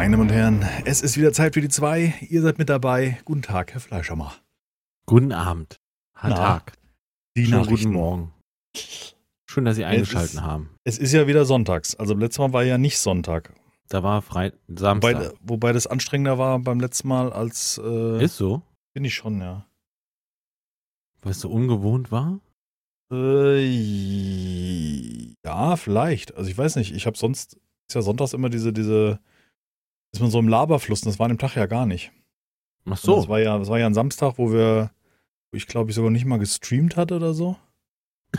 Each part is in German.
Meine Damen und Herren, es ist wieder Zeit für die zwei. Ihr seid mit dabei. Guten Tag, Herr Fleischermacher. Guten Abend. Na, Tag. Die Schönen guten Morgen. Schön, dass Sie eingeschaltet haben. Es ist ja wieder sonntags. Also letztes Mal war ja nicht Sonntag. Da war Wobei, Samstag. wobei das anstrengender war beim letzten Mal als äh, Ist so? bin ich schon, ja. Weil es so ungewohnt war? Äh, ja, vielleicht. Also ich weiß nicht. Ich habe sonst ist ja sonntags immer diese diese ist man so im Laberfluss. und Das war an dem Tag ja gar nicht. Ach So. Das war ja, das war ja ein Samstag, wo wir, wo ich glaube ich sogar nicht mal gestreamt hatte oder so.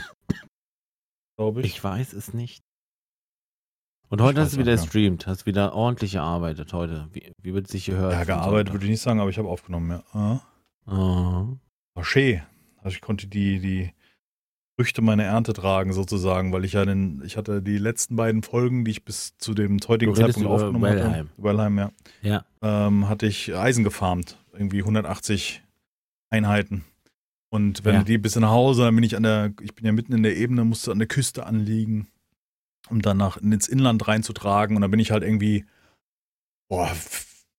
Glaube ich. Ich weiß es nicht. Und heute Ich hast du wieder gestreamt, hast wieder ordentlich gearbeitet heute. Wie, wie wird sich gehört? ja, gearbeitet würde ich nicht sagen, aber ich habe aufgenommen, ja. Ah. Aha. War schön. Also ich konnte die, die Früchte meiner Ernte tragen, sozusagen, weil ich ja den, ich hatte die letzten beiden Folgen, die ich bis zu dem heutigen Zeitpunkt aufgenommen Wellheim. hatte. Wellheim, ja. Ja. Ähm, hatte ich Eisen gefarmt. Irgendwie 180 Einheiten. Und wenn Ja. die bis nach Hause, dann bin ich an der, ich bin ja mitten in der Ebene, musste an der Küste anliegen, um dann nach, ins Inland reinzutragen. Und dann bin ich halt irgendwie, boah,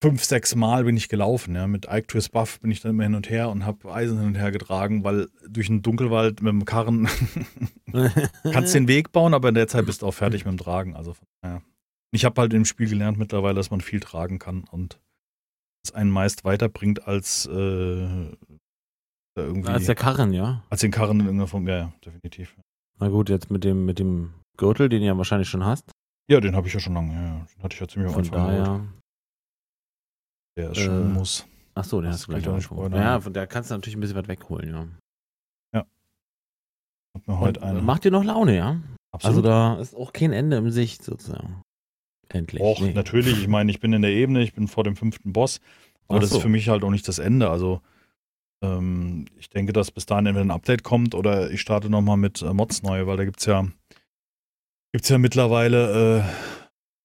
fünf, sechs Mal bin ich gelaufen, ja. Mit Ike Twist Buff bin ich dann immer hin und her und habe Eisen hin und her getragen, weil durch den Dunkelwald mit dem Karren kannst den Weg bauen, aber in der Zeit bist du auch fertig mit dem Tragen. Also, daher. Ich habe halt im Spiel gelernt mittlerweile, dass man viel tragen kann und es einen meist weiterbringt als äh, irgendwie Als der Karren, ja. als den Karren in irgendeiner Form. Ja, ja, definitiv. Na gut, jetzt mit dem, mit dem Gürtel, den du ja wahrscheinlich schon hast. Ja, den habe ich ja schon lange. Ja, ja. Den hatte ich ja ziemlich am Von Anfang. geholt. Der ist äh, schon muss. Ach so, Das hast du gleich ich auch schon. Ja, von der kannst du natürlich ein bisschen was wegholen, ja. Hat mir heute eine. Macht dir noch Laune, ja? Also Absolut. da ist auch kein Ende im Sicht sozusagen. Endlich. Och, Nee. natürlich. Ich meine, ich bin in der Ebene, ich bin vor dem fünften Boss. Aber Ach das so. ist für mich halt auch nicht das Ende. Also ähm, ich denke, dass bis dahin entweder ein Update kommt oder ich starte nochmal mit äh, Mods neu, weil da gibt's ja gibt's ja mittlerweile äh,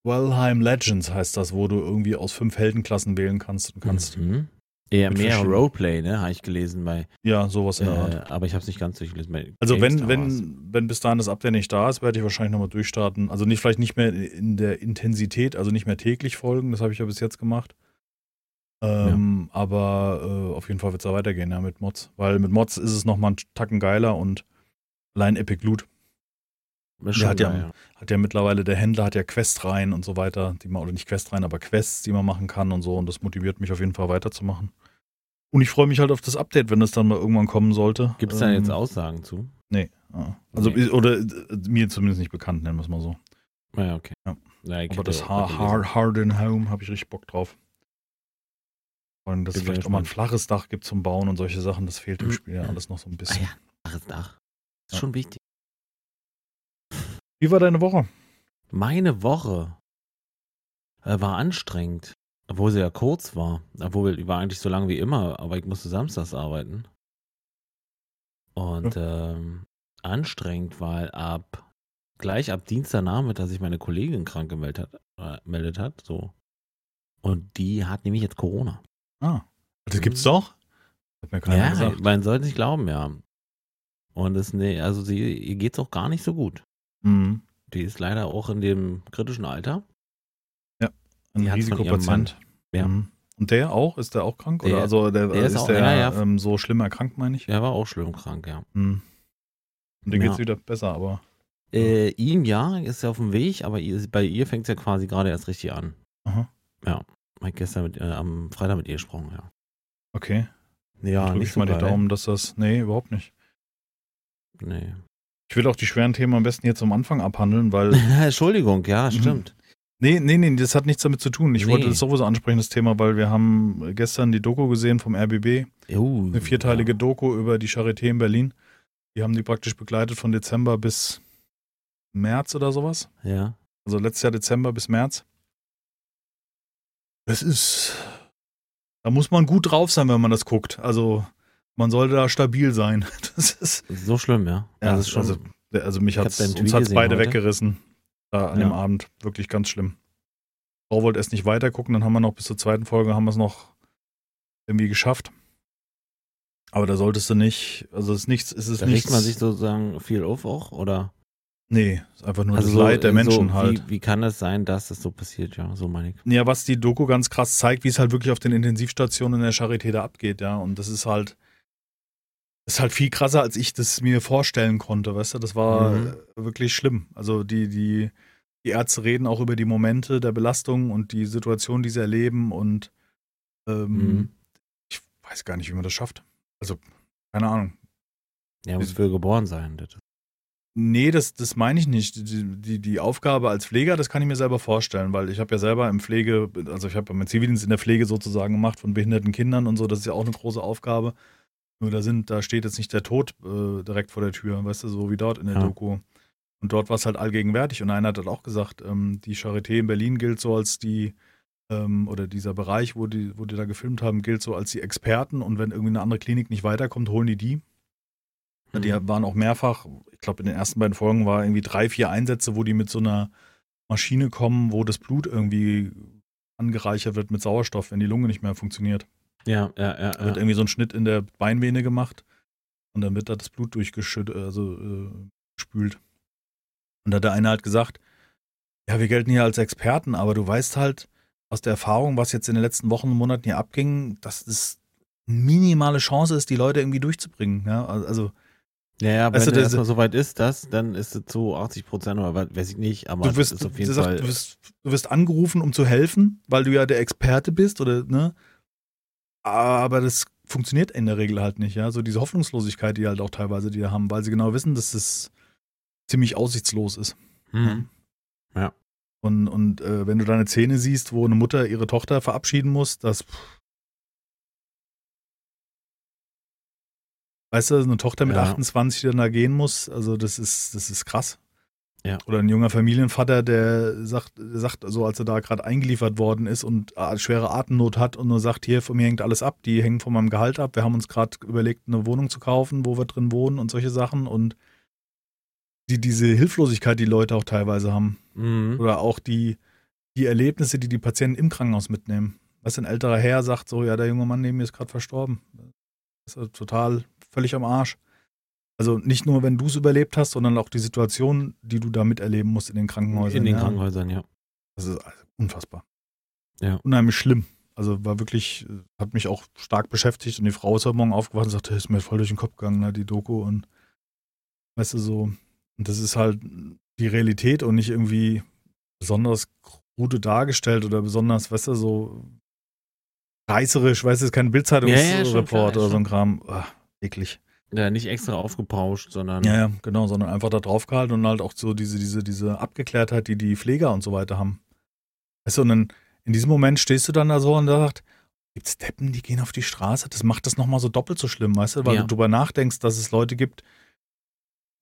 Wellheim Legends heißt das, wo du irgendwie aus fünf Heldenklassen wählen kannst und kannst. Mhm. Eher mehr Roleplay, ne? Habe ich gelesen bei. Ja, sowas in der Art. Äh, aber ich habe es nicht ganz durchgelesen. Bei Also wenn, wenn, wenn bis dahin das Update nicht da ist, werde ich wahrscheinlich nochmal durchstarten. Also nicht, vielleicht nicht mehr in der Intensität, also nicht mehr täglich folgen, das habe ich ja bis jetzt gemacht. Ähm, Aber äh, auf jeden Fall wird es da weitergehen, ja, mit Mods. Weil mit Mods ist es nochmal einen Tacken geiler und allein Epic Loot schon hat ja- geil, hat ja mittlerweile, der Händler hat ja Quests rein und so weiter, die man, oder nicht Quests rein, aber Quests, die man machen kann und so und das motiviert mich auf jeden Fall weiterzumachen. Und ich freue mich halt auf das Update, wenn es dann mal irgendwann kommen sollte. Gibt es da Ähm, jetzt Aussagen zu? Nee. ah. Also, Nee. oder mir zumindest nicht bekannt, nennen wir es mal so. Ja, okay. Ja. Ja, Aber das ja auch Hard, gelesen. Hard, Hard in Home habe ich richtig Bock drauf. Und dass es vielleicht auch mal ein flaches Dach gibt zum Bauen und solche Sachen, das fehlt im Mhm. Spiel ja alles noch so ein Ah bisschen. ja, Dach ist Dach. Ist Ja. schon wichtig. Wie war deine Woche? Meine Woche äh, war anstrengend. Obwohl sie ja kurz war. Obwohl die war eigentlich so lang wie immer, aber ich musste samstags arbeiten. Und ähm, anstrengend, weil ab gleich ab Dienstagnachmittag sich meine Kollegin krank gemeldet hat, äh, meldet hat. So. Und die hat nämlich jetzt Corona. Ah, das gibt's doch? Hat mir keiner ja, gesagt. man sollte nicht glauben, ja. Und es, nee, also sie, ihr geht's auch gar nicht so gut. Mhm. Die ist leider auch in dem kritischen Alter. Ein Die Risikopatient. Ja. Mhm. Und der auch? Ist der auch krank? Der- Oder also der, der ist ist, auch- der ja, ja. Ähm, so schlimm erkrankt, meine ich? Er war auch schlimm krank, ja. Mhm. Und dem Ja. geht's wieder besser, aber. Äh, ihm ja, ist ja auf dem Weg, aber ihr, bei ihr fängt es ja quasi gerade erst richtig an. Aha. Hab ich gestern mit, äh, am Freitag mit ihr gesprochen, ja. Okay. Ja, Drück nicht ich so mal die geil. Daumen, dass das. Nee, überhaupt nicht. Nee. Ich will auch die schweren Themen am besten jetzt am Anfang abhandeln, weil Entschuldigung, ja, Mhm. stimmt. Nee, nee, nee, das hat nichts damit zu tun. Ich Nee. wollte das sowieso ansprechen, das Thema, weil wir haben gestern die Doku gesehen vom RBB, Uh, eine vierteilige Doku über die Charité in Berlin. Die haben die praktisch begleitet von Dezember bis März oder sowas. Ja. Also letztes Jahr Dezember bis März. Das ist, da muss man gut drauf sein, wenn man das guckt. Also man sollte da stabil sein. Das ist, So schlimm, ja. ja, das ist schon, also, also mich deinen uns hat's beide heute. weggerissen. Da an Ja. dem Abend. Wirklich ganz schlimm. Frau wollte erst nicht weiter gucken, dann haben wir noch bis zur zweiten Folge haben wir es noch irgendwie geschafft. Aber da solltest du nicht, also es ist nichts, es ist da nichts. regt man sich sozusagen viel auf auch, oder? Nee, ist einfach nur Also das so, Leid der Menschen so, halt. Wie, wie kann es sein, dass das so passiert? Ja, so meine ich. Ja, was die Doku ganz krass zeigt, wie es halt wirklich auf den Intensivstationen in der Charité da abgeht, ja. Und das ist halt, das ist halt viel krasser, als ich das mir vorstellen konnte, weißt du? Das war Mhm. wirklich schlimm. Also die, die, die Ärzte reden auch über die Momente der Belastung und die Situation, die sie erleben und ähm, Mhm. ich weiß gar nicht, wie man das schafft. Also, keine Ahnung. Ja, muss für geboren sein. Das. Nee, das, das meine ich nicht. Die, die, die Aufgabe als Pfleger, das kann ich mir selber vorstellen, weil ich habe ja selber im Pflege, also ich habe meinen Zivildienst in der Pflege sozusagen gemacht von behinderten Kindern und so, das ist ja auch eine große Aufgabe. Nur da sind, da steht jetzt nicht der Tod äh, direkt vor der Tür, weißt du, so wie dort in der Ja. Doku. Und dort war es halt allgegenwärtig. Und einer hat halt auch gesagt, ähm, die Charité in Berlin gilt so als die, ähm, oder dieser Bereich, wo die, wo die da gefilmt haben, gilt so als die Experten. Und wenn irgendwie eine andere Klinik nicht weiterkommt, holen die die. Ja, Die Mhm. waren auch mehrfach, ich glaube, in den ersten beiden Folgen war irgendwie drei, vier Einsätze, wo die mit so einer Maschine kommen, wo das Blut irgendwie angereichert wird mit Sauerstoff, wenn die Lunge nicht mehr funktioniert. Ja, ja, ja. Da wird ja. irgendwie so ein Schnitt in der Beinvene gemacht und dann wird da das Blut durchgeschüttet, also äh, gespült. Und da hat der eine halt gesagt, ja, wir gelten hier als Experten, aber du weißt halt aus der Erfahrung, was jetzt in den letzten Wochen und Monaten hier abging, dass es eine minimale Chance ist, die Leute irgendwie durchzubringen. Ja, also Ja, ja, aber Weißt wenn du, das- erstmal soweit ist, das, dann ist es zu 80 Prozent oder was, weiß ich nicht, aber du wirst, auf jeden Fall. du, wirst, du wirst angerufen, um zu helfen, weil du ja der Experte bist oder ne? Aber das funktioniert in der Regel halt nicht, ja. So diese Hoffnungslosigkeit, die halt auch teilweise die haben, weil sie genau wissen, dass es ziemlich aussichtslos ist. Mhm. Ja. Und, und äh, wenn du da eine Szene siehst, wo eine Mutter ihre Tochter verabschieden muss, das. Weißt du, eine Tochter mit Ja. 28, die dann da gehen muss, also das ist, das ist krass. Ja. Oder ein junger Familienvater, der sagt, sagt so als er da gerade eingeliefert worden ist und äh, schwere Atemnot hat und nur sagt, hier, von mir hängt alles ab, die hängen von meinem Gehalt ab. Wir haben uns gerade überlegt, eine Wohnung zu kaufen, wo wir drin wohnen und solche Sachen. Und die, diese Hilflosigkeit, die Leute auch teilweise haben. Mhm. Oder auch die, die Erlebnisse, die die Patienten im Krankenhaus mitnehmen. Was ein älterer Herr sagt, so, ja, der junge Mann neben mir ist gerade verstorben. Das ist total völlig am Arsch. Also nicht nur, wenn du es überlebt hast, sondern auch die Situation, die du da miterleben musst in den Krankenhäusern. In den ja. Krankenhäusern, ja. Das ist also unfassbar. Ja. Unheimlich schlimm. Also war wirklich, äh, hat mich auch stark beschäftigt und die Frau ist heute Morgen aufgewacht und sagte, ist mir voll durch den Kopf gegangen, ne, die Doku und weißt du so, und das ist halt die Realität und nicht irgendwie besonders krude dargestellt oder besonders, weißt du, so reißerisch, weißt du, ist kein Ja, ja, Bildzeitungsreport klar, oder so ein Kram. Ah, eklig. Ja, nicht extra aufgepauscht, sondern. Ja, ja, genau, sondern einfach da drauf gehalten und halt auch so diese, diese, diese Abgeklärtheit, die die Pfleger und so weiter haben. Weißt du, und dann in diesem Moment stehst du dann da so und da sagt, gibt's Deppen, die gehen auf die Straße? Das macht das nochmal so doppelt so schlimm, weißt du, weil Ja. du drüber nachdenkst, dass es Leute gibt,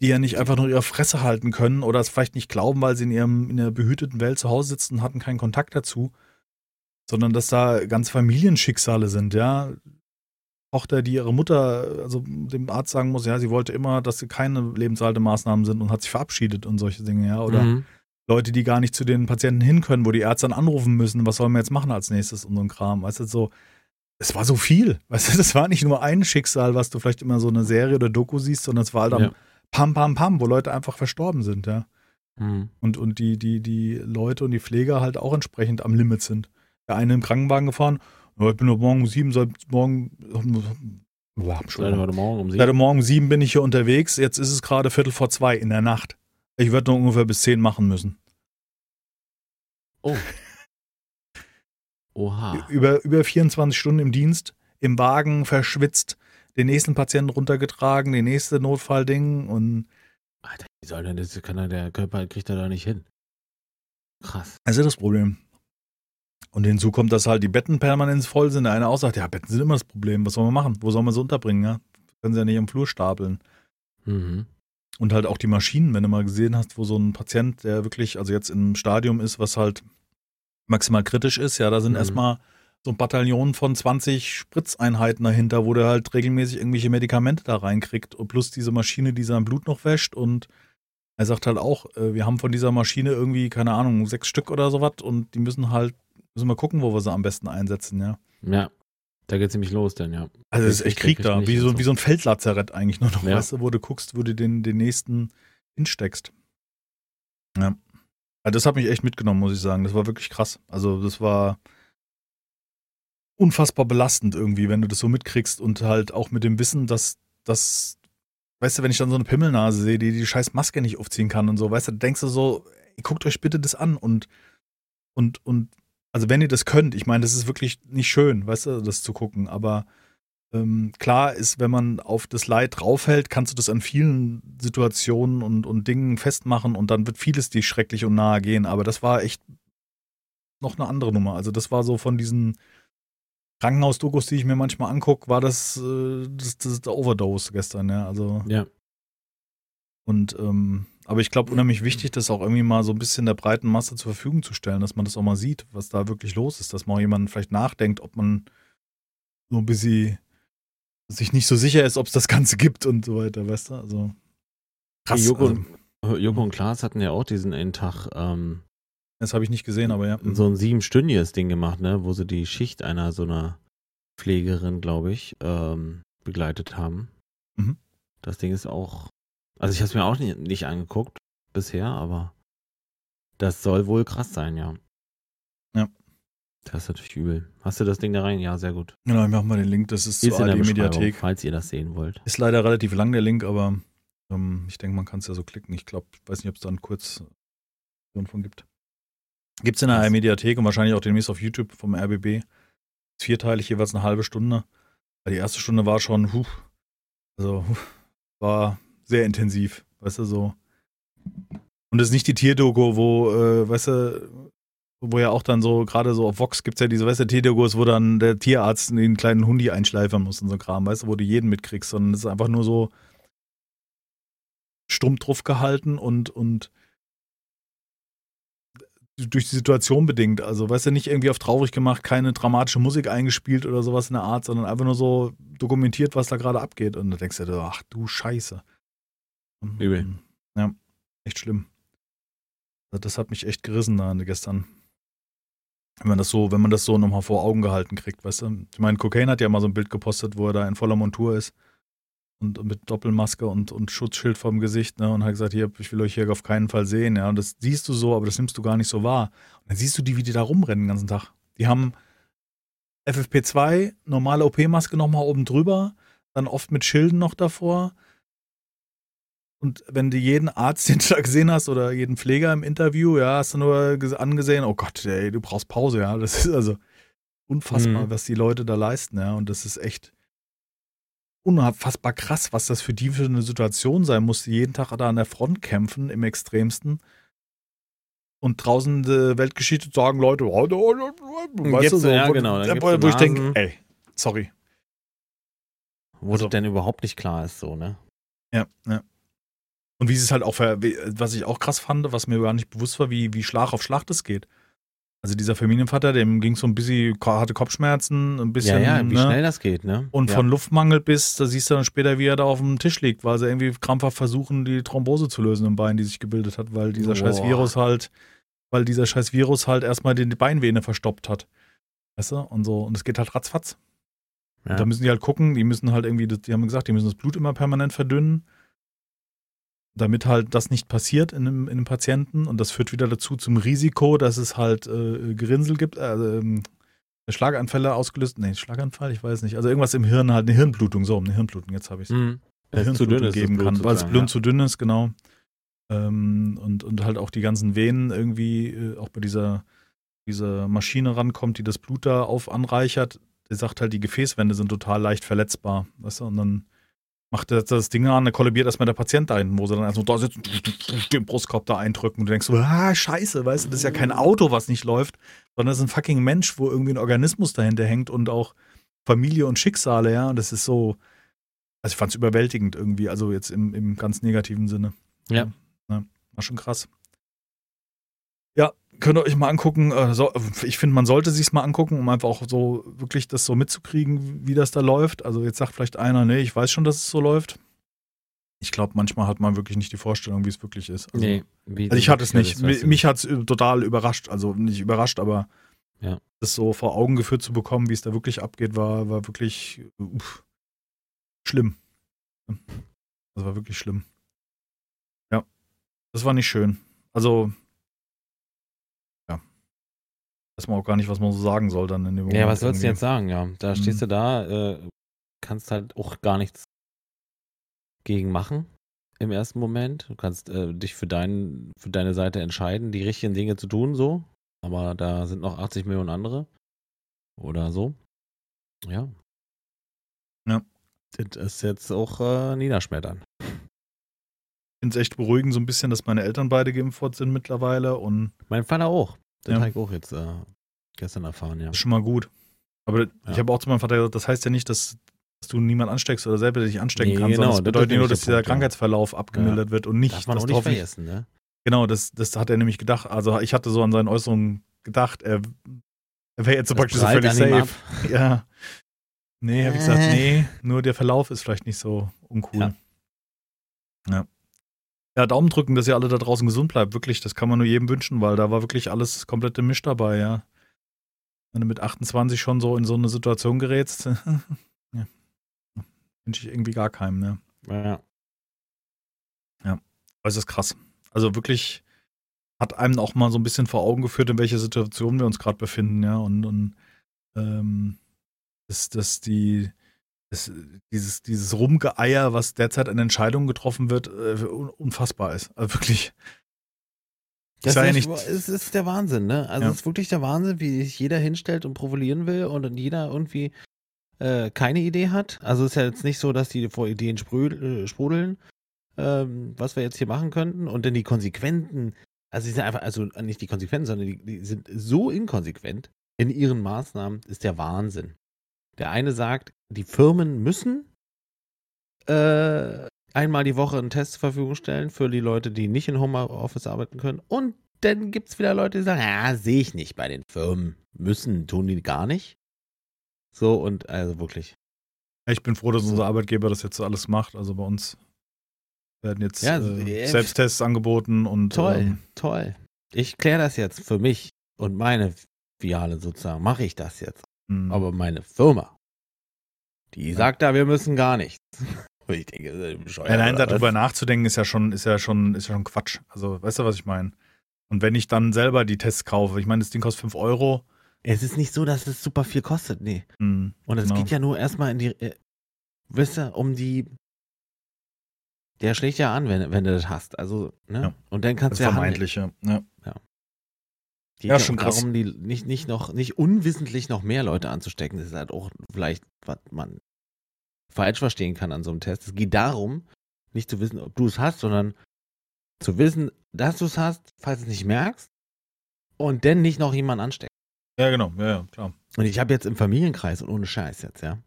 die ja nicht einfach nur ihre Fresse halten können oder es vielleicht nicht glauben, weil sie in ihrem in der behüteten Welt zu Hause sitzen und hatten keinen Kontakt dazu, sondern dass da ganz Familienschicksale sind, ja. Tochter, die ihre Mutter, also dem Arzt sagen muss, ja, sie wollte immer, dass sie keine Lebenshaltemaßnahmen sind und hat sich verabschiedet und solche Dinge, ja. Oder Mhm. Leute, die gar nicht zu den Patienten hin können, wo die Ärzte dann anrufen müssen, was sollen wir jetzt machen als nächstes und so ein Kram. Weißt du, so, es war so viel. Weißt du, das war nicht nur ein Schicksal, was du vielleicht immer so eine Serie oder Doku siehst, sondern es war halt am Ja. Pam, Pam, Pam, wo Leute einfach verstorben sind, ja. Mhm. Und, und die, die, die Leute und die Pfleger halt auch entsprechend am Limit sind. Der eine im Krankenwagen gefahren, "Ja, ich bin Morgen um sieben, seit morgen, Boah, Seit heute Morgen um Seit sieben. morgen um sieben bin ich hier unterwegs, jetzt ist es gerade Viertel vor zwei in der Nacht. Ich werde noch ungefähr bis zehn machen müssen. Oh. Oha. Über, über 24 Stunden im Dienst, im Wagen verschwitzt, den nächsten Patienten runtergetragen, den nächste Notfallding und Alter, wie soll denn das? Kann er, der Körper kriegt er da nicht hin. Krass. ist das Problem. Und hinzu kommt, dass halt die Betten permanent voll sind. Der eine auch sagt, ja, Betten sind immer das Problem. Was soll man machen? Wo soll man sie unterbringen? Ja? Können sie ja nicht im Flur stapeln. Mhm. Und halt auch die Maschinen, wenn du mal gesehen hast, wo so ein Patient, der wirklich, also jetzt im Stadium ist, was halt maximal kritisch ist, ja, da sind Mhm. erstmal so ein Bataillon von 20 Spritzeinheiten dahinter, wo der halt regelmäßig irgendwelche Medikamente da reinkriegt und plus diese Maschine, die sein Blut noch wäscht und er sagt halt auch, äh, wir haben von dieser Maschine irgendwie, keine Ahnung, sechs Stück oder sowas und die müssen halt, müssen wir gucken, wo wir sie am besten einsetzen, ja. Ja. Da geht's nämlich los dann, ja. Also es ist Krieg- echt Krieg da, wie so, so. wie so ein Feldlazarett eigentlich nur noch, Ja. weißt du, wo du guckst, wo du den, den nächsten hinsteckst. Ja. ja. Das hat mich echt mitgenommen, muss ich sagen. Das war wirklich krass. Also, das war unfassbar belastend irgendwie, wenn du das so mitkriegst und halt auch mit dem Wissen, dass das, weißt du, wenn ich dann so eine Pimmelnase sehe, die die scheiß Maske nicht aufziehen kann und so, weißt du, denkst du so, guckt euch bitte das an und, und, und, also wenn ihr das könnt, ich meine, das ist wirklich nicht schön, weißt du, das zu gucken, aber ähm, klar ist, wenn man auf das Leid draufhält, kannst du das an vielen Situationen und, und Dingen festmachen und dann wird vieles dir schrecklich und nahe gehen, aber das war echt noch eine andere Nummer. Also das war so von diesen Krankenhaus-Dokus, die ich mir manchmal angucke, war das, äh, das, das der Overdose gestern, ja. Also. Ja. Und, ähm, aber ich glaube, unheimlich wichtig, das auch irgendwie mal so ein bisschen der breiten Masse zur Verfügung zu stellen, dass man das auch mal sieht, was da wirklich los ist, dass mal jemand vielleicht nachdenkt, ob man so ein bisschen sich nicht so sicher ist, ob es das Ganze gibt und so weiter, weißt du? Also krass. Joko, also, Joko und Klaas hatten ja auch diesen einen Tag ähm, das habe ich nicht gesehen, aber ja. So ein siebenstündiges Ding gemacht, ne, wo sie die Schicht einer so einer Pflegerin, glaube ich, ähm, begleitet haben. Mhm. Das Ding ist auch, also ich habe es mir auch nicht, nicht angeguckt bisher, aber das soll wohl krass sein, ja. Ja. Das ist natürlich übel. Hast du das Ding da rein? Ja, sehr gut. Genau, ich mache mal den Link. Das ist, zur AD-Mediathek. Falls ihr das sehen wollt. Ist leider relativ lang, der Link, aber ähm, ich denke, man kann es ja so klicken. Ich glaube, ich weiß nicht, ob es da einen kurz von gibt. Gibt es in der Mediathek und wahrscheinlich auch demnächst auf YouTube vom RBB. Vierteilig, jeweils eine halbe Stunde. Die erste Stunde war schon, huh, also huh, war sehr intensiv, weißt du, so. Und es ist nicht die Tierdoku, wo, äh, weißt du, wo ja auch dann so, gerade so auf Vox gibt es ja diese, weißt du, Tierdokus, wo dann der Tierarzt den kleinen Hundi einschleifern muss und so Kram, weißt du, wo du jeden mitkriegst, sondern es ist einfach nur so stumm drauf gehalten und, und durch die Situation bedingt. Also, weißt du, nicht irgendwie auf traurig gemacht, keine dramatische Musik eingespielt oder sowas in der Art, sondern einfach nur so dokumentiert, was da gerade abgeht. Und da denkst du dir, ach du Scheiße. Übel. Ja, echt schlimm. Das hat mich echt gerissen da gestern. Wenn man das so, wenn man das so nochmal vor Augen gehalten kriegt, weißt du? Ich meine, Cocaine hat ja mal so ein Bild gepostet, wo er da in voller Montur ist und mit Doppelmaske und, und Schutzschild vorm Gesicht, ne, und hat gesagt, hier, ich will euch hier auf keinen Fall sehen, ja, und das siehst du so, aber das nimmst du gar nicht so wahr. Und dann siehst du die, wie die da rumrennen den ganzen Tag. Die haben FFP2, normale OP-Maske nochmal oben drüber, dann oft mit Schilden noch davor. Und wenn du jeden Arzt, den du da gesehen hast, oder jeden Pfleger im Interview, ja, hast du nur angesehen, oh Gott, ey, du brauchst Pause, ja. Das ist also unfassbar, mhm. was die Leute da leisten, ja. Und das ist echt, unfassbar krass, was das für die für eine Situation sein muss, die jeden Tag da an der Front kämpfen, im Extremsten. Und draußen die Weltgeschichte sagen Leute, oh, oh, oh, weißt du, so, ja, genau, wo, wo ich denke, ey, sorry. Wo also, denn überhaupt nicht klar ist, so, ne? Ja, ja. Und wie sie es halt auch, was ich auch krass fand, was mir gar nicht bewusst war, wie, wie Schlag auf Schlag das geht. Also dieser Familienvater, dem ging so ein bisschen, hatte Kopfschmerzen, ein bisschen. Ja, ja, wie ne? schnell das geht, ne? Und ja. von Luftmangel bis, da siehst du dann später, wie er da auf dem Tisch liegt, weil sie irgendwie krampfhaft versuchen, die Thrombose zu lösen im Bein, die sich gebildet hat, weil dieser Boah. scheiß Virus halt, weil dieser scheiß Virus halt erstmal die Beinvene verstoppt hat. Weißt du? Und so, und es geht halt ratzfatz. Ja. Da müssen die halt gucken, die müssen halt irgendwie, die haben gesagt, die müssen das Blut immer permanent verdünnen damit halt das nicht passiert in einem, in einem, Patienten und das führt wieder dazu zum Risiko, dass es halt äh, Gerinnsel gibt, äh, äh, Schlaganfälle ausgelöst, nee, Schlaganfall, ich weiß nicht, also irgendwas im Hirn halt, eine Hirnblutung, so, eine Hirnblutung, jetzt habe ich es. Mhm. Zu dünn ist geben kann, weil das Blut ja. zu dünn ist, genau. Ähm, und, und halt auch die ganzen Venen irgendwie, äh, auch bei dieser, dieser Maschine rankommt, die das Blut da auf anreichert, der sagt halt, die Gefäßwände sind total leicht verletzbar, weißt du, und dann macht das, das Ding an, dann kollabiert erstmal der Patient da hinten, wo sie dann also da sitzen, den Brustkorb da eindrücken und du denkst so, ah, scheiße, weißt du, das ist ja kein Auto, was nicht läuft, sondern das ist ein fucking Mensch, wo irgendwie ein Organismus dahinter hängt und auch Familie und Schicksale, ja, und das ist so, also ich fand es überwältigend irgendwie, also jetzt im, im ganz negativen Sinne. Ja. ja. War schon krass. Ja, könnt ihr euch mal angucken. Äh, ich finde, man sollte sich mal angucken, um einfach auch so wirklich das so mitzukriegen, wie das da läuft. Also jetzt sagt vielleicht einer, nee, ich weiß schon, dass es so läuft. Ich glaube, manchmal hat man wirklich nicht die Vorstellung, wie es wirklich ist. Also, nee, also ich hatte es nicht. Ist, mich hat es total überrascht. Also nicht überrascht, aber ja. das so vor Augen geführt zu bekommen, wie es da wirklich abgeht, war, war wirklich uff, schlimm. Das war wirklich schlimm. Ja, das war nicht schön. Also. Weiß man auch gar nicht, was man so sagen soll dann in dem Moment. Ja, was sollst du jetzt sagen, ja? Da stehst mhm. du da, äh, kannst halt auch gar nichts gegen machen im ersten Moment. Du kannst äh, dich für, dein, für deine Seite entscheiden, die richtigen Dinge zu tun, so. Aber da sind noch 80 Millionen andere. Oder so. Ja. Ja. Das ist jetzt auch äh, niederschmettern. Ich finde es echt beruhigend, so ein bisschen, dass meine Eltern beide geimpft sind mittlerweile und. Mein Vater auch. Den ja. habe ich auch jetzt äh, gestern erfahren, ja. Ist schon mal gut. Aber ja. ich habe auch zu meinem Vater gesagt, das heißt ja nicht, dass dass du niemanden ansteckst oder selber dich anstecken nee, kannst, genau, sondern das bedeutet nur, dass dieser Punkt, Krankheitsverlauf ja. abgemildert wird und nicht, Darf man auch nicht vergessen, ne? Genau, das, das hat er nämlich gedacht. Also ich hatte so an seinen Äußerungen gedacht, er, er wäre jetzt so praktisch so völlig safe. Ja. Nee, habe ich gesagt, nee, nur der Verlauf ist vielleicht nicht so uncool. Ja. ja. Ja, Daumen drücken, dass ihr alle da draußen gesund bleibt. Wirklich, das kann man nur jedem wünschen, weil da war wirklich alles komplette Misch dabei, ja. Wenn du mit 28 schon so in so eine Situation gerätst, ja. Wünsche ich irgendwie gar keinem, ne? Ja. Ja. Ist krass. Also wirklich hat einem auch mal so ein bisschen vor Augen geführt, in welcher Situation wir uns gerade befinden, ja. Und, und ähm, dass, dass die, dass dieses, dieses Rumgeeier, was derzeit an Entscheidungen getroffen wird, äh, unfassbar ist. Also wirklich. Das ist, ja nicht, es ist der Wahnsinn, ne? Also ja. es ist wirklich der Wahnsinn, wie sich jeder hinstellt und provozieren will und jeder irgendwie äh, keine Idee hat. Also es ist ja jetzt nicht so, dass die vor Ideen äh, sprudeln, ähm, was wir jetzt hier machen könnten. Und dann die Konsequenten, also sie sind einfach, also nicht die Konsequenten, sondern die, die sind so inkonsequent in ihren Maßnahmen, ist der Wahnsinn. Der eine sagt, die Firmen müssen äh, einmal die Woche einen Test zur Verfügung stellen für die Leute, die nicht in Homeoffice arbeiten können. Und dann gibt es wieder Leute, die sagen, ja, sehe ich nicht bei den Firmen. Müssen, tun die gar nicht. So und also wirklich. Ich bin froh, dass unser Arbeitgeber das jetzt so alles macht. Also bei uns werden jetzt ja, äh Selbsttests angeboten und. Toll, ähm, toll. Ich kläre das jetzt für mich und meine Filiale sozusagen. Mache ich das jetzt. Mhm. Aber meine Firma, die ja. sagt da, wir müssen gar nichts. Ich denke, das ist bescheuert. Ja, nein, darüber nachzudenken ist ja schon, ist ja schon, ist ja schon Quatsch. Also, weißt du, was ich meine? Und wenn ich dann selber die Tests kaufe, ich meine, das Ding kostet 5 Euro, es ist nicht so, dass es super viel kostet, nee. Mhm, und es genau. geht ja nur erstmal in die, äh, wisst ihr, um die. Der schlägt ja an, wenn, wenn du das hast. Also, ne? Ja. Und dann kannst das du ja. Vermeintlich, ja. ja. ja. Geht ja, schon krass. darum, die nicht, nicht noch, nicht unwissentlich noch mehr Leute anzustecken. Das ist halt auch vielleicht, was man falsch verstehen kann an so einem Test. Es geht darum, nicht zu wissen, ob du es hast, sondern zu wissen, dass du es hast, falls du es nicht merkst, und dann nicht noch jemanden anstecken. Ja, genau, ja, ja, klar. Und ich habe jetzt im Familienkreis und ohne Scheiß jetzt, ja.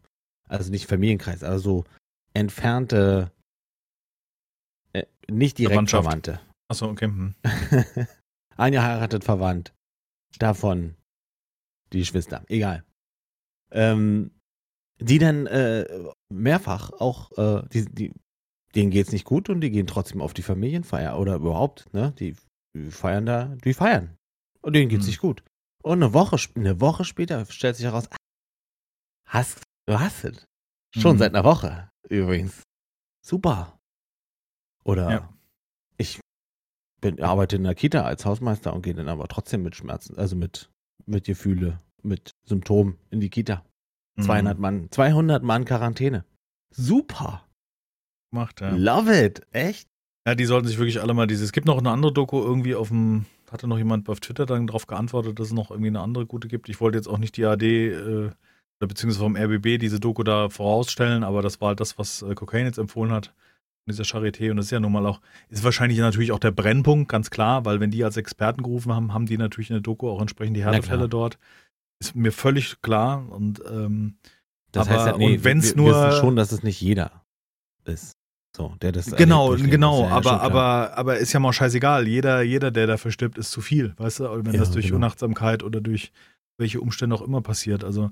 Also nicht Familienkreis, aber so entfernte, äh, nicht direkt Verwandte. Achso, okay. Hm. Eingeheiratet verwandt. Davon die Schwester. Egal. Ähm, die dann äh, mehrfach auch, äh, die, die, denen geht's nicht gut und die gehen trotzdem auf die Familienfeier oder überhaupt, ne? Die, die feiern da, die feiern. Und denen geht's hm. nicht gut. Und eine Woche, eine Woche später stellt sich heraus, hast, du hast es. Schon mhm. seit einer Woche, übrigens. Super. Oder ja. ich bin, arbeite in der Kita als Hausmeister und gehe dann aber trotzdem mit Schmerzen, also mit, mit Gefühle, mit Symptomen in die Kita. Mhm. 200 Mann, 200 Mann Quarantäne. Super. Macht, ja. Love it. Echt? Ja, die sollten sich wirklich alle mal dieses. Es gibt noch eine andere Doku irgendwie auf dem hatte noch jemand auf Twitter dann darauf geantwortet, dass es noch irgendwie eine andere gute gibt. Ich wollte jetzt auch nicht die AD äh, beziehungsweise vom RBB diese Doku da vorausstellen, aber das war halt das, was äh, Cocaine jetzt empfohlen hat. Dieser Charité und das ist ja nun mal auch, ist wahrscheinlich natürlich auch der Brennpunkt, ganz klar, weil wenn die als Experten gerufen haben, haben die natürlich in der Doku auch entsprechend die Härtefälle dort. Ist mir völlig klar und ähm, das aber, heißt ja, nee, und wenn es nur. Wir wissen schon, dass es nicht jeder ist. So, der das genau, genau, ja aber, aber, aber ist ja mal scheißegal. Jeder, jeder, der dafür stirbt, ist zu viel, weißt du? Wenn ja, das durch genau. Unachtsamkeit oder durch welche Umstände auch immer passiert. Also,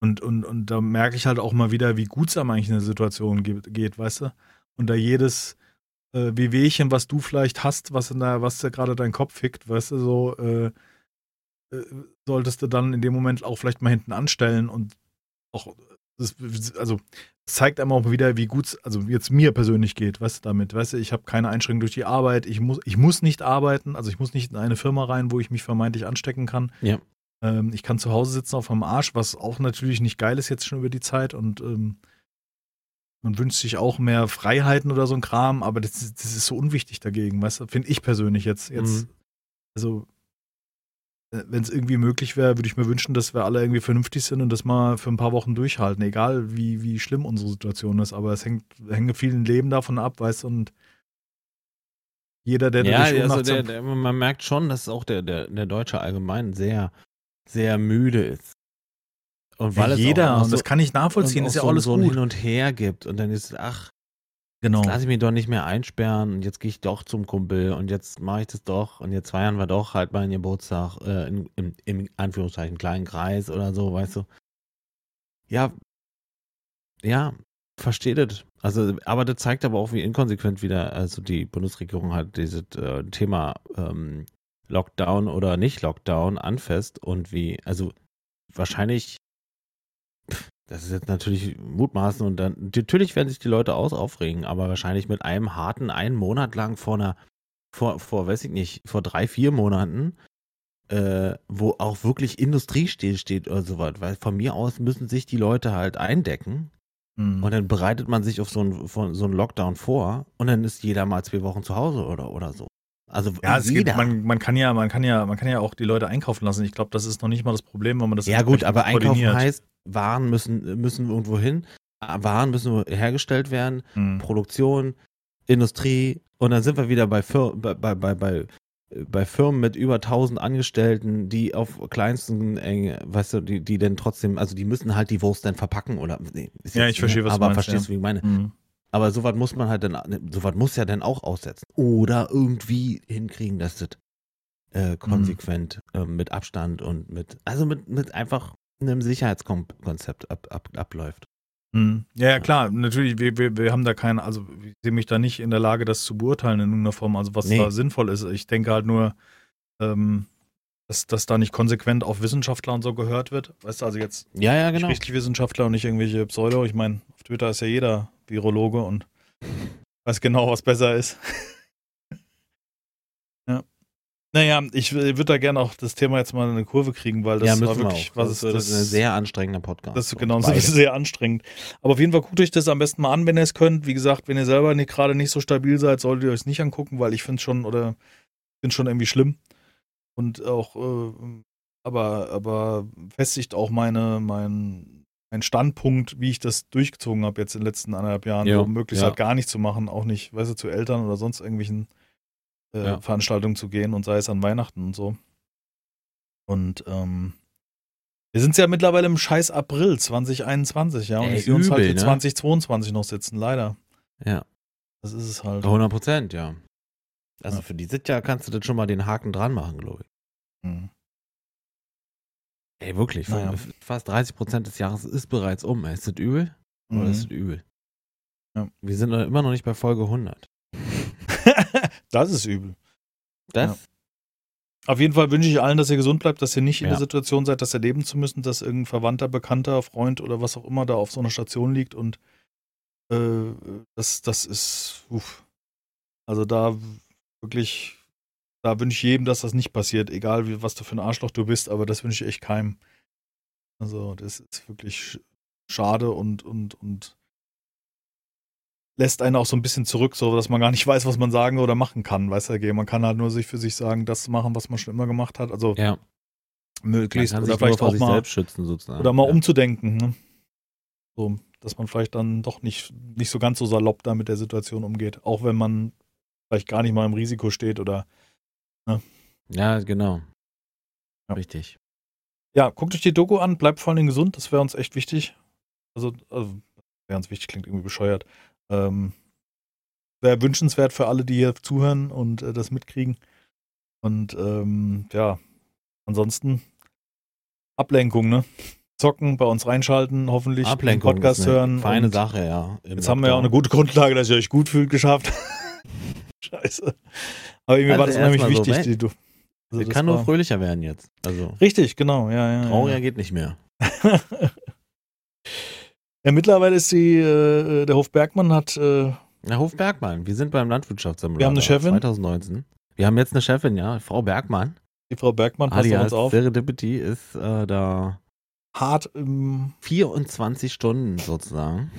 und, und, und da merke ich halt auch mal wieder, wie gut es einem eigentlich in der Situation geht, weißt du? Und da jedes äh, Wehwehchen, was du vielleicht hast, was in der, was da gerade dein Kopf fickt, weißt du, so, äh, äh, solltest du dann in dem Moment auch vielleicht mal hinten anstellen und auch das, also es zeigt einmal auch wieder, wie gut es also jetzt mir persönlich geht, weißt du, damit. Weißt du, ich habe keine Einschränkung durch die Arbeit, ich muss, ich muss nicht arbeiten, also ich muss nicht in eine Firma rein, wo ich mich vermeintlich anstecken kann. Ja. Ähm, ich kann zu Hause sitzen auf meinem Arsch, was auch natürlich nicht geil ist jetzt schon über die Zeit und ähm, man wünscht sich auch mehr Freiheiten oder so ein Kram, aber das, das ist so unwichtig dagegen, weißt du, finde ich persönlich jetzt. jetzt mhm. Also äh, wenn es irgendwie möglich wäre, würde ich mir wünschen, dass wir alle irgendwie vernünftig sind und das mal für ein paar Wochen durchhalten, egal wie, wie schlimm unsere Situation ist. Aber es hängt, hängt vielen Leben davon ab, weißt du, und jeder, der ja, also der, der, man merkt schon, dass auch der, der, der Deutsche allgemein sehr, sehr müde ist. Und weil ja, jeder, so, und das kann ich nachvollziehen, ist ja so, alles so gut. hin und her gibt und dann ist, ach, Genau. Jetzt lasse ich mich doch nicht mehr einsperren und jetzt gehe ich doch zum Kumpel und jetzt mache ich das doch und jetzt feiern wir doch halt meinen Geburtstag äh, in, im, im Anführungszeichen kleinen Kreis oder so, weißt du. Ja, ja, verstehe das. Also, aber das zeigt aber auch, wie inkonsequent wieder, also die Bundesregierung halt dieses äh, Thema ähm, Lockdown oder nicht Lockdown anfasst und wie, also wahrscheinlich das ist jetzt natürlich mutmaßen und dann, natürlich werden sich die Leute aus aufregen, aber wahrscheinlich mit einem harten, einen Monat lang vor einer, vor, vor, weiß ich nicht, vor drei, vier Monaten, äh, wo auch wirklich Industrie steht oder sowas, weil von mir aus müssen sich die Leute halt eindecken mhm. und dann bereitet man sich auf so einen, so einen Lockdown vor und dann ist jeder mal zwei Wochen zu Hause oder, oder so. Also ja, es geht, man, man, kann ja, man kann ja, man kann ja auch die Leute einkaufen lassen. Ich glaube, das ist noch nicht mal das Problem, wenn man das Ja gut, aber einkaufen heißt, Waren müssen, müssen irgendwo hin, Waren müssen hergestellt werden, hm. Produktion, Industrie und dann sind wir wieder bei, Fir bei, bei, bei, bei, Firmen mit über 1000 Angestellten, die auf kleinsten, äh, weißt du, die, die dann trotzdem, also die müssen halt die Wurst dann verpacken oder. Nee, ja, ich verstehe, was aber du meinst. Aber verstehst du, ja. wie ich meine? Mhm. Aber sowas muss man halt dann, sowas muss ja dann auch aussetzen. Oder irgendwie hinkriegen, dass das äh, konsequent mhm. äh, mit Abstand und mit, also mit, mit einfach einem Sicherheitskonzept ab, ab, abläuft. Mhm. Ja, ja, klar, natürlich, wir, wir, wir haben da keine, also ich sehe mich da nicht in der Lage, das zu beurteilen in irgendeiner Form, also was nee. da sinnvoll ist. Ich denke halt nur, ähm, dass, dass da nicht konsequent auf Wissenschaftler und so gehört wird. Weißt du, also jetzt ja, ja, genau. richtig Wissenschaftler und nicht irgendwelche Pseudo. Ich meine, auf Twitter ist ja jeder Virologe und weiß genau, was besser ist. ja. Naja, ich würde da gerne auch das Thema jetzt mal in eine Kurve kriegen, weil das ja, war wirklich, was ist das, das ist ein sehr anstrengender Podcast. Das ist genau, das ist sehr anstrengend. Aber auf jeden Fall guckt euch das am besten mal an, wenn ihr es könnt. Wie gesagt, wenn ihr selber nicht, gerade nicht so stabil seid, solltet ihr euch es nicht angucken, weil ich finde es schon oder finde schon irgendwie schlimm. Und auch, äh, aber, aber festigt auch meine, mein, ein Standpunkt, wie ich das durchgezogen habe jetzt in den letzten anderthalb Jahren, jo, so möglichst ja. halt gar nichts zu machen, auch nicht, weißt du, zu Eltern oder sonst irgendwelchen äh, ja. Veranstaltungen zu gehen und sei es an Weihnachten und so. Und ähm, wir sind ja mittlerweile im scheiß April 2021, ja, und Ey, ich sehe uns halt für ne? 2022 noch sitzen, leider. Ja. Das ist es halt. 100 Prozent, ja. Also ja. für dieses Jahr kannst du dann schon mal den Haken dran machen, glaube ich. Mhm. Ey, wirklich. Naja. Fast 30 Prozent des Jahres ist bereits um. Ist das übel? Oder mhm. ist das übel? Ja. Wir sind immer noch nicht bei Folge 100. das ist übel. Das? Ja. Auf jeden Fall wünsche ich allen, dass ihr gesund bleibt, dass ihr nicht ja. in der Situation seid, das erleben zu müssen, dass irgendein Verwandter, Bekannter, Freund oder was auch immer da auf so einer Station liegt und äh, das, das ist, uff. Also da wirklich da wünsche ich jedem, dass das nicht passiert, egal wie, was du für ein Arschloch du bist, aber das wünsche ich echt keinem. Also, das ist wirklich schade und, und, und lässt einen auch so ein bisschen zurück, so dass man gar nicht weiß, was man sagen oder machen kann, weißt du, man kann halt nur sich für sich sagen, das machen, was man schon immer gemacht hat. Also ja. möglichst oder vielleicht auch mal schützen, oder mal ja. umzudenken, ne? So, dass man vielleicht dann doch nicht, nicht so ganz so salopp da mit der Situation umgeht, auch wenn man vielleicht gar nicht mal im Risiko steht oder Ne? Ja, genau. Ja. Richtig. Ja, guckt euch die Doku an, bleibt vor allem gesund, das wäre uns echt wichtig. Also, also wäre uns wichtig, klingt irgendwie bescheuert. Ähm, wäre wünschenswert für alle, die hier zuhören und äh, das mitkriegen. Und ähm, ja, ansonsten Ablenkung, ne? Zocken, bei uns reinschalten, hoffentlich Ablenkung Podcast hören. Feine Sache, ja. Jetzt Lockdown. haben wir ja auch eine gute Grundlage, dass ihr euch gut fühlt, geschafft. Scheiße. Aber irgendwie also war das unheimlich so wichtig. Die, du, also kann nur fröhlicher werden jetzt. Also Richtig, genau, ja, ja. Trauriger ja. geht nicht mehr. Ja, mittlerweile ist die, äh, der Hof Bergmann hat. Äh, der Hof Bergmann, wir sind beim Landwirtschaftssimulator. Wir haben eine Chefin. 2019. Wir haben jetzt eine Chefin, ja, Frau Bergmann. Die Frau Bergmann, passt auf uns auf. Serendipity ist äh, da hart im 24 Stunden sozusagen.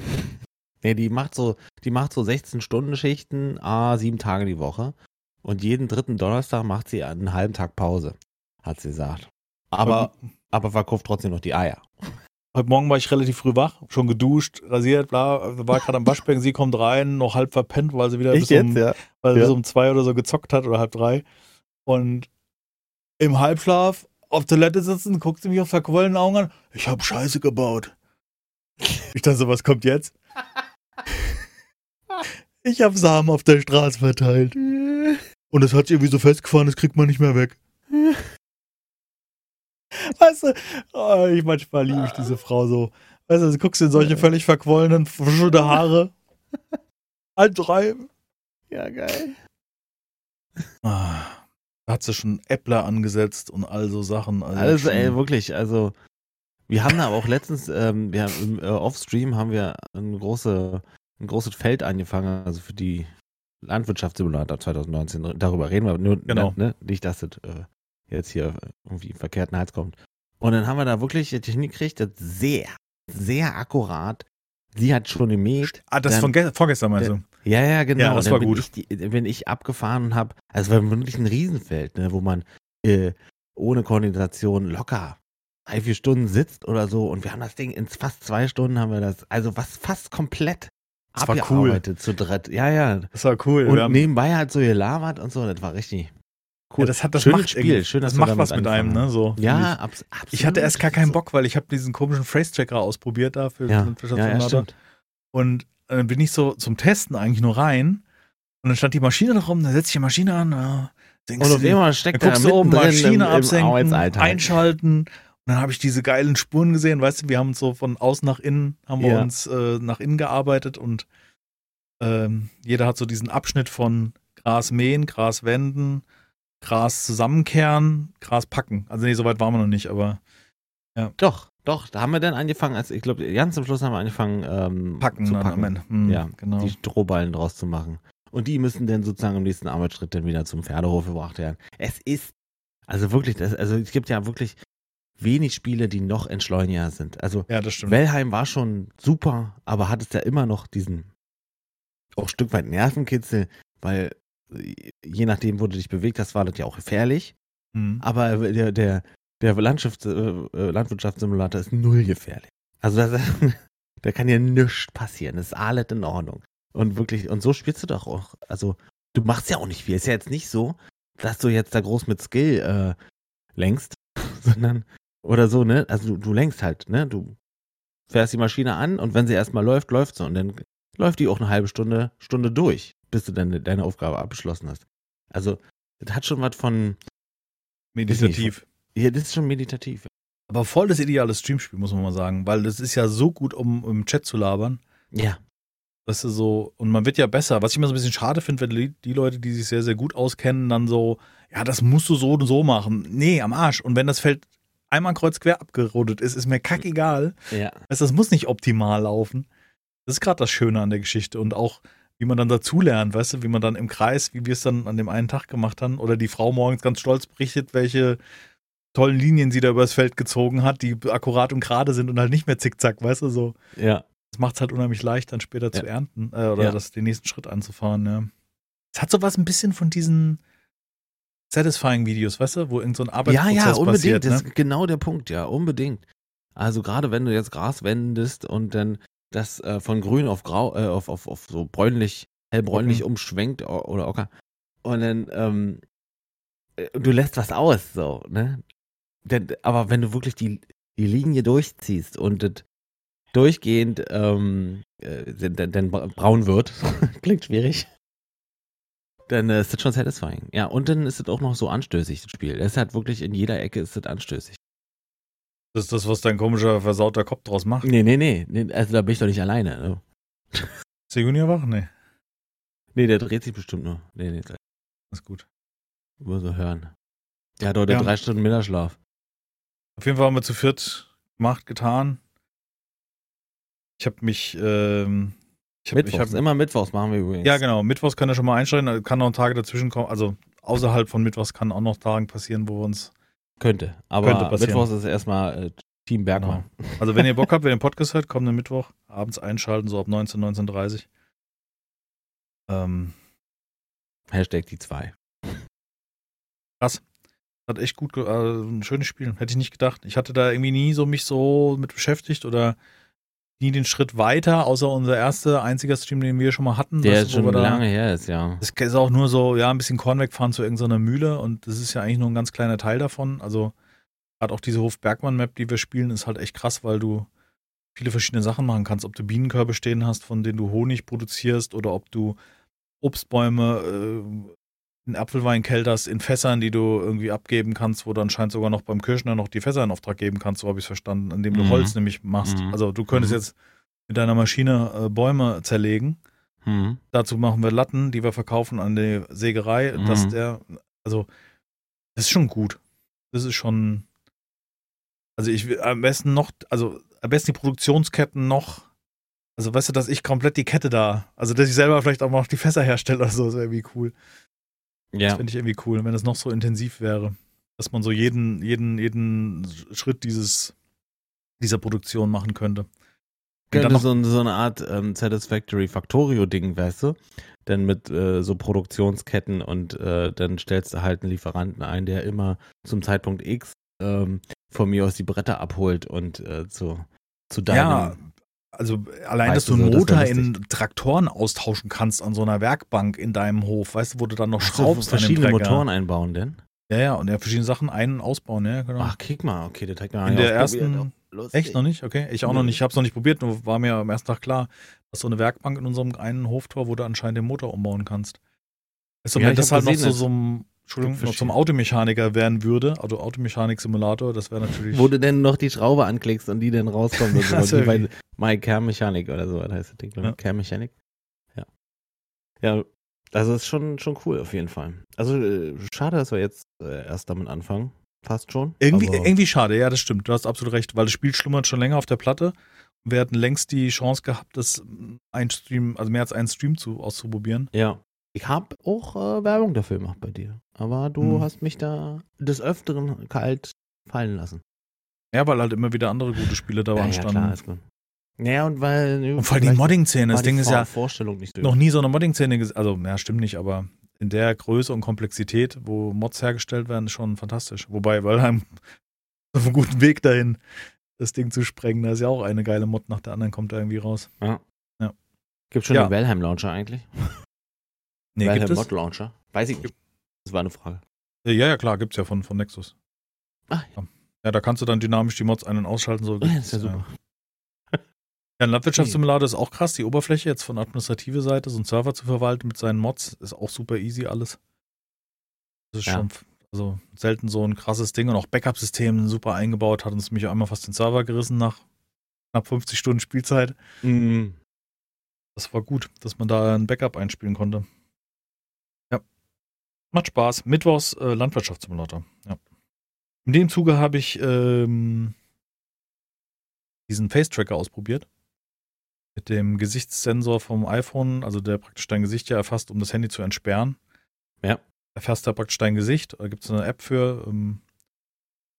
Nee, die macht so, die macht so 16 Stunden Schichten, a sieben Tage die Woche. Und jeden dritten Donnerstag macht sie einen halben Tag Pause, hat sie gesagt. Aber, aber verkauft trotzdem noch die Eier. Heute Morgen war ich relativ früh wach, schon geduscht, rasiert, bla, war gerade am Waschbecken, sie kommt rein, noch halb verpennt, weil sie wieder bis, jetzt, um, ja. weil ja. bis um zwei oder so gezockt hat oder halb drei. Und im Halbschlaf auf Toilette sitzen, guckt sie mich auf verquollenen Augen an. Ich habe Scheiße gebaut. Ich dachte so, was kommt jetzt? Ich habe Samen auf der Straße verteilt. Und es hat sich irgendwie so festgefahren, das kriegt man nicht mehr weg. Weißt du, oh, ich manchmal liebe ich diese Frau so. Weißt du, du guckst in solche völlig verquollenen, verschüttete Haare. Halb drei. Ja, geil. Ah, da hat sie schon Äppler angesetzt und all so Sachen. Also, also ey, wirklich, also wir haben da aber auch letztens, ähm, wir haben im äh, Offstream haben wir ein, große, ein großes Feld angefangen, also für die Landwirtschaftssimulator 2019. Darüber reden wir nur, Genau. ne, nicht, dass das äh, jetzt hier irgendwie im verkehrten Hals kommt. Und dann haben wir da wirklich hingekriegt, das sehr, sehr akkurat. Sie hat schon gemäht. Ah, das Dann- von ge vorgestern meinst du? Ja, ja, genau. Ja, das Dann war gut. Ich, die, bin ich abgefahren und habe, also es war wirklich ein Riesenfeld, ne, wo man äh, ohne Koordination locker drei, vier Stunden sitzt oder so und wir haben das Ding in fast zwei Stunden haben wir das, also was fast komplett Das war cool. abgearbeitet zu dritt. Ja, ja. Das war cool. Und haben- nebenbei halt so gelabert und so, das war richtig cool. ja, das hat das Schönes macht Spiel, schön, das macht was mit einem, ne? So, Ja, ich. abs absolut. Ich hatte erst gar keinen Bock, weil ich habe diesen komischen Phrase-Tracker ausprobiert da für Ja, den ja, ja, stimmt. Und äh, dann bin ich so zum Testen eigentlich nur rein. Und dann stand die Maschine da rum, dann setze ich die Maschine an. Ja, denkst Und du dann steckt er guckst du oben Maschine im, im absenken, einschalten. Und dann habe ich diese geilen Spuren gesehen, weißt du, wir haben uns so von außen nach innen, haben wir Ja. uns äh, nach innen gearbeitet und ähm, jeder hat so diesen Abschnitt von Gras mähen, Gras wenden, Gras zusammenkehren, Gras packen. Also nee, so weit waren wir noch nicht, aber Doch, doch, da haben wir dann angefangen, also ich glaube, ganz zum Schluss haben wir angefangen ähm, packen zu packen. am Ende. Hm, Ja, genau. die Strohballen draus zu machen. Und die müssen dann sozusagen im nächsten Arbeitsschritt dann wieder zum Pferdehof gebracht werden. Es ist, also wirklich, das, also es gibt ja wirklich wenig Spiele, die noch entschleuniger sind. Also ja, das stimmt. Wellheim war schon super, aber hat es ja immer noch diesen auch ein Stück weit Nervenkitzel, weil je nachdem, wo du dich bewegt hast, war das ja auch gefährlich. Hm. Aber der, der, der Landschafts-, äh, äh, Landwirtschaftssimulator ist null gefährlich. Also das, da kann ja nichts passieren. Das ist alles in Ordnung. Und wirklich, und so spielst du doch auch. Also, du machst ja auch nicht viel. Ist ja jetzt nicht so, dass du jetzt da groß mit Skill äh, lenkst, sondern, oder so, ne? Also du, du lenkst halt, ne? Du fährst die Maschine an und wenn sie erstmal läuft, läuft sie. Und dann läuft die auch eine halbe Stunde, Stunde durch, bis du deine, deine Aufgabe abgeschlossen hast. Also, das hat schon was von, Meditativ. ja, das ist schon meditativ. Aber voll das ideale Streamspiel, muss man mal sagen, weil das ist ja so gut, um im Chat zu labern. Ja. Weißt du, so, und man wird ja besser. Was ich immer so ein bisschen schade finde, wenn die, die Leute, die sich sehr, sehr gut auskennen, dann so, ja, das musst du so und so machen. Nee, am Arsch. Und wenn das Feld einmal kreuz quer abgerundet ist, ist mir kackegal. Ja. Weißt, du, das muss nicht optimal laufen. Das ist gerade das Schöne an der Geschichte. Und auch, wie man dann dazulernt, weißt du, wie man dann im Kreis, wie wir es dann an dem einen Tag gemacht haben, oder die Frau morgens ganz stolz berichtet, welche tollen Linien sie da übers Feld gezogen hat, die akkurat und gerade sind und halt nicht mehr zickzack, weißt du, so. Ja. Das macht es halt unheimlich leicht, dann später zu Ja. ernten äh, oder Ja. das, den nächsten Schritt anzufahren, ja. Es hat sowas ein bisschen von diesen Satisfying-Videos, weißt du, wo irgend so ein Ja, Arbeitsprozess ja, unbedingt. passiert. Das Ne? ist genau der Punkt, ja, unbedingt. Also gerade wenn du jetzt Gras wendest und dann das äh, von grün auf grau, äh, auf, auf, auf so bräunlich, hellbräunlich Ocken. umschwenkt o- oder ocker. Und dann, ähm, äh, du lässt was aus, so, ne? Denn, aber wenn du wirklich die, die Linie durchziehst und das durchgehend ähm, äh, dann, dann braun wird, klingt schwierig, dann äh, ist das schon satisfying. Ja, und dann ist es auch noch so anstößig, das Spiel. Es hat wirklich in jeder Ecke ist das anstößig. Das ist das, was dein komischer, versauter Kopf draus macht. Nee, nee, nee, nee, also da bin ich doch nicht alleine. Ne? Ist der Junior wach? Nee, Nee, der dreht sich bestimmt nur. Nee, nee, ist gut. nur so hören. Der hat heute Ja. drei Stunden Mittagsschlaf. Auf jeden Fall haben wir zu viert gemacht, getan. Ich habe mich. Ähm, ich hab, Mittwochs, ich hab, immer Mittwochs machen wir übrigens. Ja, genau. Mittwochs kann er schon mal einstellen. Kann noch Tage dazwischen kommen. Also außerhalb von Mittwochs kann auch noch Tagen passieren, wo wir uns. Könnte. Aber könnte Mittwochs ist erstmal äh, Team Bergmann. Genau. Also, wenn ihr Bock habt, wenn ihr den Podcast hört, kommenden Mittwoch abends einschalten, so ab 19, 19.30 Ähm, Hashtag die zwei. Krass. Hat echt gut, äh, ein schönes Spiel. Hätte ich nicht gedacht. Ich hatte da irgendwie nie so mich so mit beschäftigt oder nie den Schritt weiter, außer unser erster, einziger Stream, den wir schon mal hatten. Der ist schon lange her ist, ja. Das ist auch nur so, ja, ein bisschen Korn wegfahren zu irgendeiner Mühle und das ist ja eigentlich nur ein ganz kleiner Teil davon. Also gerade auch diese Hof-Bergmann-Map, die wir spielen, ist halt echt krass, weil du viele verschiedene Sachen machen kannst. Ob du Bienenkörbe stehen hast, von denen du Honig produzierst oder ob du Obstbäume äh, in Apfelweinkelters in Fässern, die du irgendwie abgeben kannst, wo du anscheinend sogar noch beim Kirschner noch die Fässer in Auftrag geben kannst, so habe ich es verstanden, indem du mhm. Holz nämlich machst. Mhm. Also du könntest mhm. jetzt mit deiner Maschine äh, Bäume zerlegen. Mhm. Dazu machen wir Latten, die wir verkaufen an die Sägerei, dass mhm. der, also das ist schon gut. Das ist schon, also ich will am besten noch, also am besten die Produktionsketten noch also weißt du, dass ich komplett die Kette da, also dass ich selber vielleicht auch noch die Fässer herstelle oder so, ist irgendwie cool. Ja. Das finde ich irgendwie cool, wenn es noch so intensiv wäre, dass man so jeden, jeden, jeden Schritt dieses, dieser Produktion machen könnte. Könnte so, so, eine Art ähm, Satisfactory Factorio-Ding, weißt du? Denn mit äh, so Produktionsketten und äh, dann stellst du halt einen Lieferanten ein, der immer zum Zeitpunkt X ähm, von mir aus die Bretter abholt und äh, zu, zu deinem ja, also allein, weißt dass du einen so, Motor in Traktoren austauschen kannst an so einer Werkbank in deinem Hof, weißt du, wo du dann noch schraubst. So, verschiedene Motoren einbauen denn? Ja, ja, und ja, verschiedene Sachen ein- und ausbauen, ja, genau. Ach, kick mal, okay, der Träger In der ersten, echt noch nicht, okay, ich auch noch nicht, ich hab's noch nicht probiert, nur war mir am ersten Tag klar, dass so eine Werkbank in unserem einen Hoftor, wo du anscheinend den Motor umbauen kannst. Weißt du, ja, das halt noch so, so ein Entschuldigung, noch zum Automechaniker werden würde, also Automechanik-Simulator, das wäre natürlich. Wo du denn noch die Schraube anklickst und die dann rauskommt und so. wie bei My Care Mechanik oder so, das heißt das Ding. Ja. Care Mechanik. Ja. Ja, also ist schon, schon cool auf jeden Fall. Also äh, schade, dass wir jetzt äh, erst damit anfangen. Fast schon. Irgendwie, irgendwie schade, ja, das stimmt. Du hast absolut recht, weil das Spiel schlummert schon länger auf der Platte. Wir hatten längst die Chance gehabt, das ein Stream, also mehr als einen Stream zu, auszuprobieren. Ja. Ich habe auch äh, Werbung dafür gemacht bei dir. Aber du hm. hast mich da des Öfteren kalt fallen lassen. Ja, weil halt immer wieder andere gute Spiele da waren ja, standen. Klar, ist gut. Ja, und weil. Und vor allem die Modding-Szene. Das Ding ist ja. Vorstellung nicht noch nie so eine Modding-Szene gesehen. Also, ja, stimmt nicht, aber in der Größe und Komplexität, wo Mods hergestellt werden, ist schon fantastisch. Wobei, weil einem auf einem guten Weg dahin, das Ding zu sprengen, da ist ja auch eine geile Mod nach der anderen, kommt da irgendwie raus. Ja. ja. Gibt schon ja. den Valheim-Launcher eigentlich? Nee, Valheim gibt? Mod Launcher? Weiß ich nicht. Das war eine Frage. Ja, ja, klar, gibt's ja von, von Nexus. Ah, ja. ja, da kannst du dann dynamisch die Mods ein- und ausschalten. So ja, das ist ja super. Ja, ein Landwirtschaftssimulator ist auch krass. Die Oberfläche jetzt von administrative Seite, so einen Server zu verwalten mit seinen Mods, ist auch super easy alles. Das ist ja. schon also selten so ein krasses Ding und auch Backup-System super eingebaut, hat uns mich einmal fast den Server gerissen nach knapp 50 Stunden Spielzeit. Mhm. Das war gut, dass man da ein Backup einspielen konnte. Macht Spaß. Mittwochs äh, Landwirtschaftssimulator. Ja. In dem Zuge habe ich ähm, diesen Face-Tracker ausprobiert. Mit dem Gesichtssensor vom iPhone, also der praktisch dein Gesicht ja erfasst, um das Handy zu entsperren. Ja. Erfasst er praktisch dein Gesicht. Da gibt es eine App für. Ähm,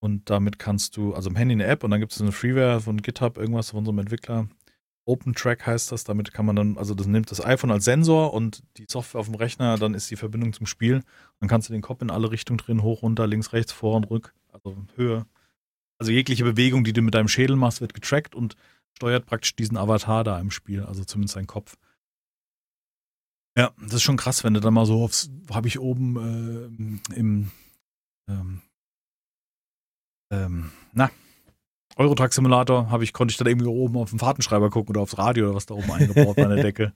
und damit kannst du, also im Handy eine App und dann gibt es eine Freeware von GitHub, irgendwas von so einem Entwickler. OpenTrack heißt das. Damit kann man dann, also das nimmt das iPhone als Sensor und die Software auf dem Rechner, dann ist die Verbindung zum Spiel. Dann kannst du den Kopf in alle Richtungen drehen, hoch, runter, links, rechts, vor und rück, also Höhe. Also jegliche Bewegung, die du mit deinem Schädel machst, wird getrackt und steuert praktisch diesen Avatar da im Spiel, also zumindest dein Kopf. Ja, das ist schon krass, wenn du dann mal so aufs, habe ich oben äh, im, ähm, ähm, na, Eurotruck Simulator habe ich, konnte ich dann irgendwie oben auf den Fahrtenschreiber gucken oder aufs Radio oder was da oben eingebaut war an der Decke.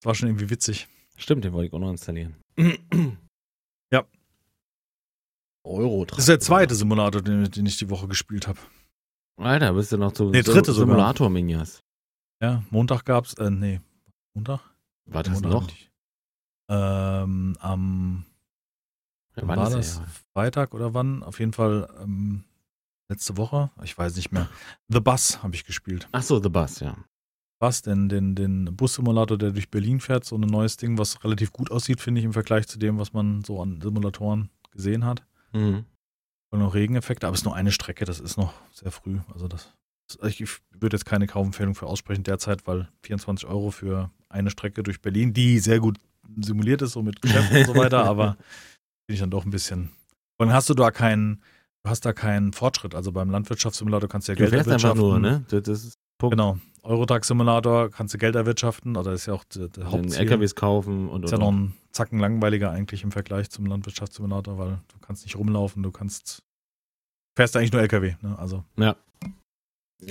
Das war schon irgendwie witzig. Stimmt, den wollte ich auch noch installieren. ja. Eurotruck. Das ist der zweite Simulator, den, den ich die Woche gespielt habe. Alter, bist du noch zu nee, dritte Simulator Minias. Ja, Montag gab's, äh, nee, Montag? War das Montag noch? Ähm, am ja, wann war das? Ja. Freitag oder wann? Auf jeden Fall ähm, letzte Woche, ich weiß nicht mehr. The Bus habe ich gespielt. Ach so, The Bus, ja. was, denn den, den Bus-Simulator, der durch Berlin fährt, so ein neues Ding, was relativ gut aussieht, finde ich, im Vergleich zu dem, was man so an Simulatoren gesehen hat. Mhm. Und noch Regeneffekte, aber es ist nur eine Strecke, das ist noch sehr früh. Also das, ich würde jetzt keine Kaufempfehlung für aussprechen derzeit, weil 24 Euro für eine Strecke durch Berlin, die sehr gut simuliert ist, so mit Geschäften und so weiter, aber bin ich dann doch ein bisschen. Und hast du da keinen, hast da keinen Fortschritt. Also beim Landwirtschaftssimulator kannst du ja du Geld erwirtschaften. Einfach nur, ne? Das ist Punkt. Genau. Eurotag-Simulator kannst du Geld erwirtschaften, oder ist ja auch der, der Hauptziel. LKWs kaufen und Ist ja noch ein Zacken langweiliger eigentlich im Vergleich zum Landwirtschaftssimulator, weil du kannst nicht rumlaufen, du kannst fährst eigentlich nur LKW, ne? Also. Ja.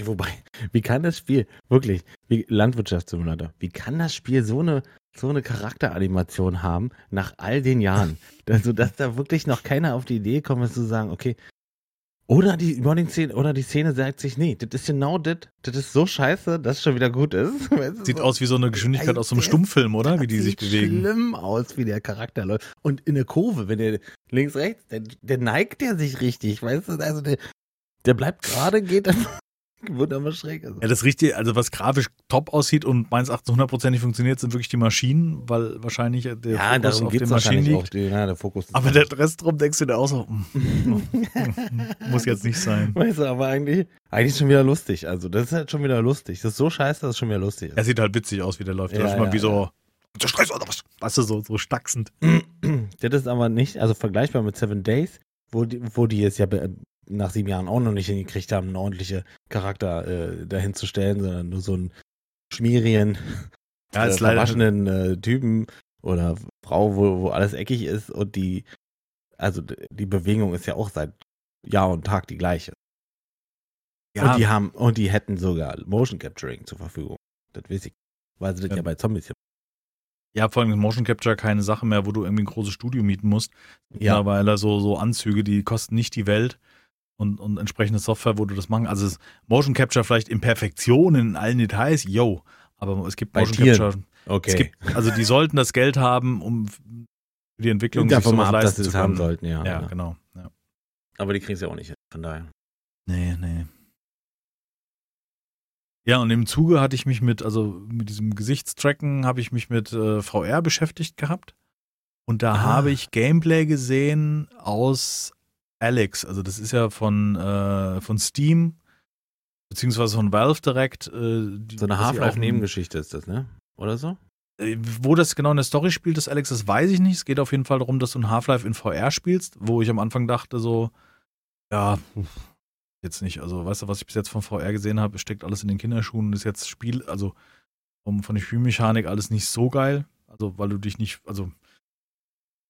Wobei, wie kann das Spiel, wirklich, wie Landwirtschaftssimulator, wie kann das Spiel so eine, so eine Charakteranimation haben nach all den Jahren? also, dass da wirklich noch keiner auf die Idee kommt, zu sagen, okay, oder die Morning-Szene, oder die Szene sagt sich, nee, das ist genau das, das ist so scheiße, dass es schon wieder gut ist. Sieht so, aus wie so eine Geschwindigkeit ey, aus so einem Stummfilm, oder? Wie die sich bewegen. Sieht schlimm aus, wie der Charakter läuft. Und in der Kurve, wenn der links, rechts, der, der neigt der sich richtig, weißt du? Also der, der bleibt gerade, geht dann Wunderbar schräg. Also. Ja, das Richtige, also was grafisch top aussieht und meines Erachtens hundertprozentig funktioniert, sind wirklich die Maschinen, weil wahrscheinlich der ja, Fokus auf den Maschinen liegt. Die, ja, der Fokus aber der Rest drum denkst du dir auch so, mm, mm, muss jetzt nicht sein. Weißt du, aber eigentlich, eigentlich schon wieder lustig. Also das ist halt schon wieder lustig. Das ist so scheiße, dass es schon wieder lustig ist. Er sieht halt witzig aus, wie der läuft. Ja, läuft mal wie so, so Stress oder was? Weißt du, so, so stacksend. das ist aber nicht, also vergleichbar mit Seven Days, wo die, wo die jetzt ja nach sieben Jahren auch noch nicht hingekriegt haben, einen ordentlichen Charakter äh, dahin zu stellen, sondern nur so einen schmierigen, ja, äh, verwaschenen äh, Typen oder Frau, wo, wo alles eckig ist und die, also die Bewegung ist ja auch seit Jahr und Tag die gleiche. Ja. Und die haben, und die hätten sogar Motion Capturing zur Verfügung. Das weiß ich. Weil sie das ja, ja bei Zombies ja, vor allem Motion Capture keine Sache mehr, wo du irgendwie ein großes Studio mieten musst. Ja. Mittlerweile so, so Anzüge, die kosten nicht die Welt und, und entsprechende Software, wo du das machen. Also Motion Capture vielleicht in Perfektion, in allen Details, yo. Aber es gibt Bei Motion Tieren. Capture. Okay. Es gibt, also die sollten das Geld haben, um für die Entwicklung davon mal ab, dass sie das haben sollten, ja. Ja, ja. genau. Ja. Aber die kriegen sie auch nicht, von daher. Nee, nee. Ja, und im Zuge hatte ich mich mit, also mit diesem Gesichtstracken habe ich mich mit äh, VR beschäftigt gehabt. Und da ah. habe ich Gameplay gesehen aus Alex. Also das ist ja von, äh, von Steam, beziehungsweise von Valve direkt. Äh, so eine Half-Life-Nebengeschichte ist das, ne? Oder so? Äh, wo das genau in der Story spielt, das Alex, das weiß ich nicht. Es geht auf jeden Fall darum, dass du ein Half-Life in VR spielst, wo ich am Anfang dachte so, ja, jetzt nicht. Also weißt du, was ich bis jetzt von VR gesehen habe, steckt alles in den Kinderschuhen, ist jetzt Spiel, also von der Spielmechanik alles nicht so geil. Also weil du dich nicht, also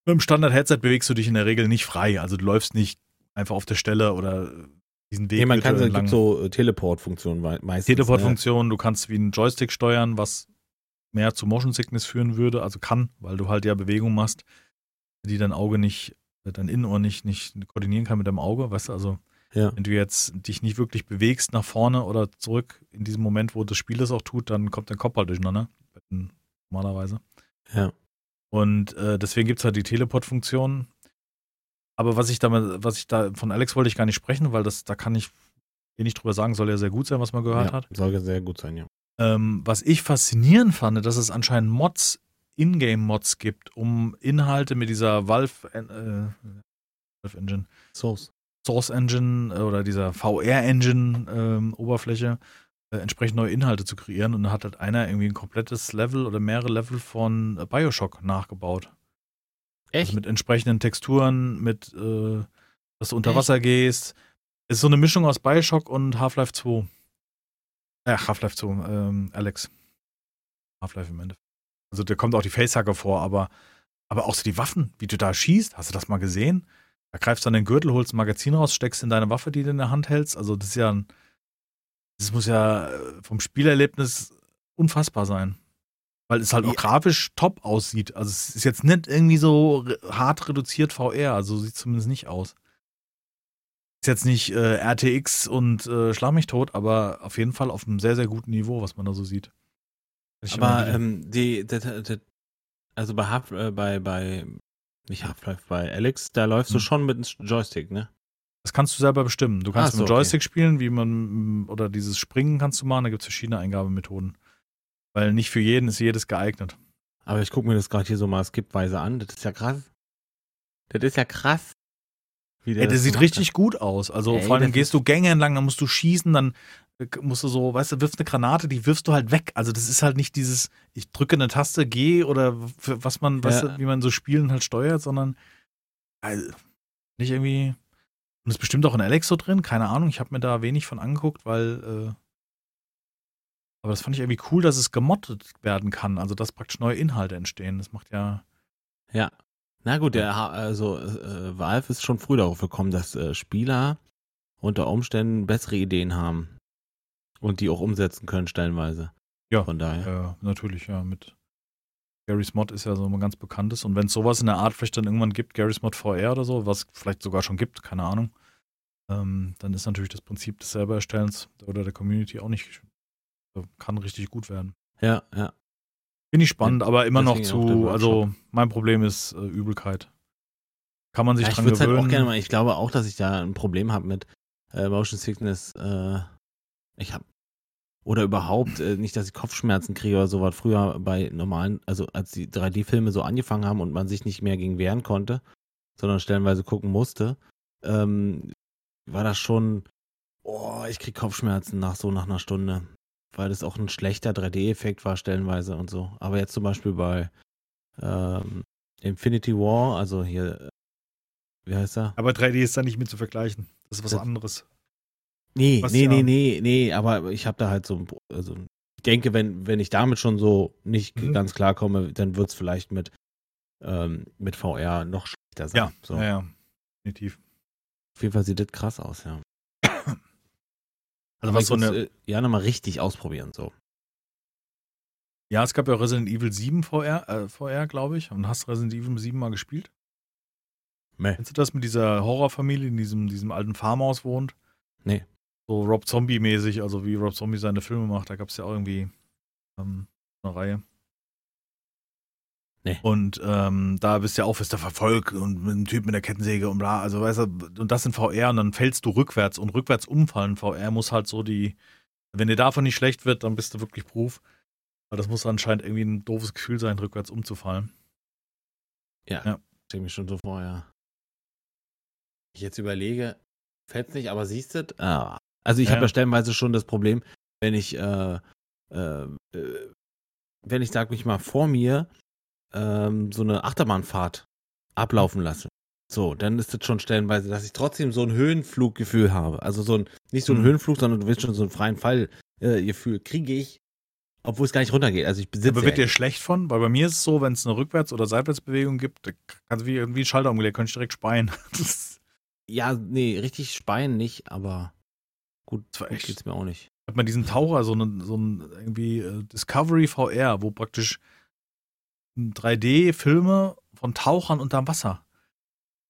mit dem Standard-Headset bewegst du dich in der Regel nicht frei. Also du läufst nicht einfach auf der Stelle oder diesen Weg. Nee, man kann es gibt so äh, Teleport-Funktionen meistens. Teleport-Funktionen, ne? du kannst wie einen Joystick steuern, was mehr zu Motion Sickness führen würde, also kann, weil du halt ja Bewegung machst, die dein Auge nicht, dein Innenohr nicht, nicht koordinieren kann mit deinem Auge, weißt du, also ja. wenn du jetzt dich nicht wirklich bewegst nach vorne oder zurück in diesem Moment, wo das Spiel das auch tut, dann kommt dein Kopf halt durcheinander, normalerweise. Ja. Und äh, deswegen gibt es halt die Teleport-Funktion. Aber was ich damit, was ich da von Alex wollte ich gar nicht sprechen, weil das, da kann ich wenig drüber sagen, soll ja sehr gut sein, was man gehört ja, hat. Soll ja sehr gut sein, ja. Ähm, was ich faszinierend fand, dass es anscheinend Mods, Ingame-Mods gibt, um Inhalte mit dieser Valve, äh, Valve Engine. Source. Source Engine äh, oder dieser VR-Engine-Oberfläche ähm, äh, entsprechend neue Inhalte zu kreieren. Und da hat halt einer irgendwie ein komplettes Level oder mehrere Level von äh, Bioshock nachgebaut. Echt? Also mit entsprechenden Texturen, mit, äh, dass du unter Echt? Wasser gehst. Es ist so eine Mischung aus Bioshock und Half-Life 2. Äh, Half-Life 2, ähm, Alex. Half-Life im Endeffekt. Also da kommt auch die Facehacker vor, aber, aber auch so die Waffen, wie du da schießt, hast du das mal gesehen? Da greifst du an den Gürtel, holst ein Magazin raus, steckst in deine Waffe, die du in der Hand hältst. Also das ist ja ein, das muss ja äh, vom Spielerlebnis unfassbar sein. Weil es halt auch grafisch top aussieht. Also es ist jetzt nicht irgendwie so hart reduziert VR, also sieht es zumindest nicht aus. Ist jetzt nicht äh, RTX und äh, schlag mich tot, aber auf jeden Fall auf einem sehr, sehr guten Niveau, was man da so sieht. aber ähm, die, die, die, also bei Half, äh, bei, bei, nicht Half-Life, bei Alex, da läufst hm. du schon mit einem Joystick, ne? Das kannst du selber bestimmen. Du kannst ah, so, mit Joystick okay. spielen, wie man, oder dieses Springen kannst du machen, da gibt es verschiedene Eingabemethoden. Weil nicht für jeden ist jedes geeignet. Aber ich gucke mir das gerade hier so mal skipweise an. Das ist ja krass. Das ist ja krass. Wie der Ey, das, sieht richtig hat. gut aus. Also Ey, vor allem gehst du Gänge entlang, dann musst du schießen, dann äh, musst du so, weißt du, wirfst eine Granate, die wirfst du halt weg. Also das ist halt nicht dieses, ich drücke eine Taste G oder was man, ja. weißt du, wie man so Spielen halt steuert, sondern also, nicht irgendwie. Und ist bestimmt auch in Alex so drin, keine Ahnung. Ich habe mir da wenig von angeguckt, weil äh, aber das fand ich irgendwie cool, dass es gemottet werden kann, also dass praktisch neue Inhalte entstehen. Das macht ja. Ja. Na gut, der, also äh, Valve ist schon früh darauf gekommen, dass äh, Spieler unter Umständen bessere Ideen haben und die auch umsetzen können stellenweise. Ja, von daher. Ja, natürlich, ja. Mit Gary's Mod ist ja so ein ganz bekanntes. Und wenn es sowas in der Art vielleicht dann irgendwann gibt, Gary's Mod VR oder so, was vielleicht sogar schon gibt, keine Ahnung, ähm, dann ist natürlich das Prinzip des selber Erstellens oder der Community auch nicht kann richtig gut werden. Ja, ja. Finde ich spannend, aber immer noch zu, also mein Problem ist äh, Übelkeit. Kann man sich ja, dran ich gewöhnen. Halt auch gerne mal, ich glaube auch, dass ich da ein Problem habe mit äh, Motion Sickness. Äh, ich habe oder überhaupt äh, nicht, dass ich Kopfschmerzen kriege oder sowas. Früher bei normalen, also als die 3D-Filme so angefangen haben und man sich nicht mehr gegen wehren konnte, sondern stellenweise gucken musste, ähm, war das schon, oh, ich kriege Kopfschmerzen nach so nach einer Stunde weil das auch ein schlechter 3D-Effekt war stellenweise und so. Aber jetzt zum Beispiel bei ähm, Infinity War, also hier, wie heißt er? Aber 3D ist da nicht mit zu vergleichen. Das ist was das, anderes. Nee, was nee, ja nee, nee, nee, aber ich habe da halt so, also ich denke, wenn, wenn ich damit schon so nicht mhm. ganz klar komme, dann wird es vielleicht mit, ähm, mit VR noch schlechter sein. Ja, so. ja, ja, definitiv. Auf jeden Fall sieht das krass aus, ja. Also was so eine. Äh, ja, nochmal richtig ausprobieren, so. Ja, es gab ja Resident Evil 7 VR, äh, VR glaube ich. Und hast Resident Evil 7 mal gespielt? Nee. Kennst du das mit dieser Horrorfamilie, in diesem, diesem alten Farmhaus wohnt? Nee. So Rob Zombie-mäßig, also wie Rob Zombie seine Filme macht. Da gab es ja auch irgendwie ähm, eine Reihe. Nee. Und ähm, da bist du ja auch, wirst du verfolgt und mit einem Typ mit der Kettensäge und bla, also weißt du, und das in VR und dann fällst du rückwärts und rückwärts umfallen. VR muss halt so die, wenn dir davon nicht schlecht wird, dann bist du wirklich Proof. Weil das muss anscheinend irgendwie ein doofes Gefühl sein, rückwärts umzufallen. Ja, ja. stelle mich schon so vor, ja. Ich jetzt überlege, fällt nicht, aber siehst du, ah. Also ich ja. habe ja stellenweise schon das Problem, wenn ich, äh, äh, äh wenn ich, sag mich mal, vor mir ähm, so eine Achterbahnfahrt ablaufen lasse. So, dann ist das schon stellenweise, dass ich trotzdem so ein Höhenfluggefühl habe. Also so ein, nicht so ein mhm. Höhenflug, sondern du willst schon so einen freien Fallgefühl, äh, kriege ich, obwohl es gar nicht runtergeht. Also ich besitze. Aber wird dir schlecht von? Weil bei mir ist es so, wenn es eine Rückwärts- oder Seitwärtsbewegung gibt, kannst du wie irgendwie einen Schalter umgelegt, könnte ich direkt speien. ja, nee, richtig speien nicht, aber gut, das war echt, geht's mir auch nicht. Hat man diesen Taucher, so ein, so ein irgendwie äh, Discovery VR, wo praktisch 3D-Filme von Tauchern unterm Wasser.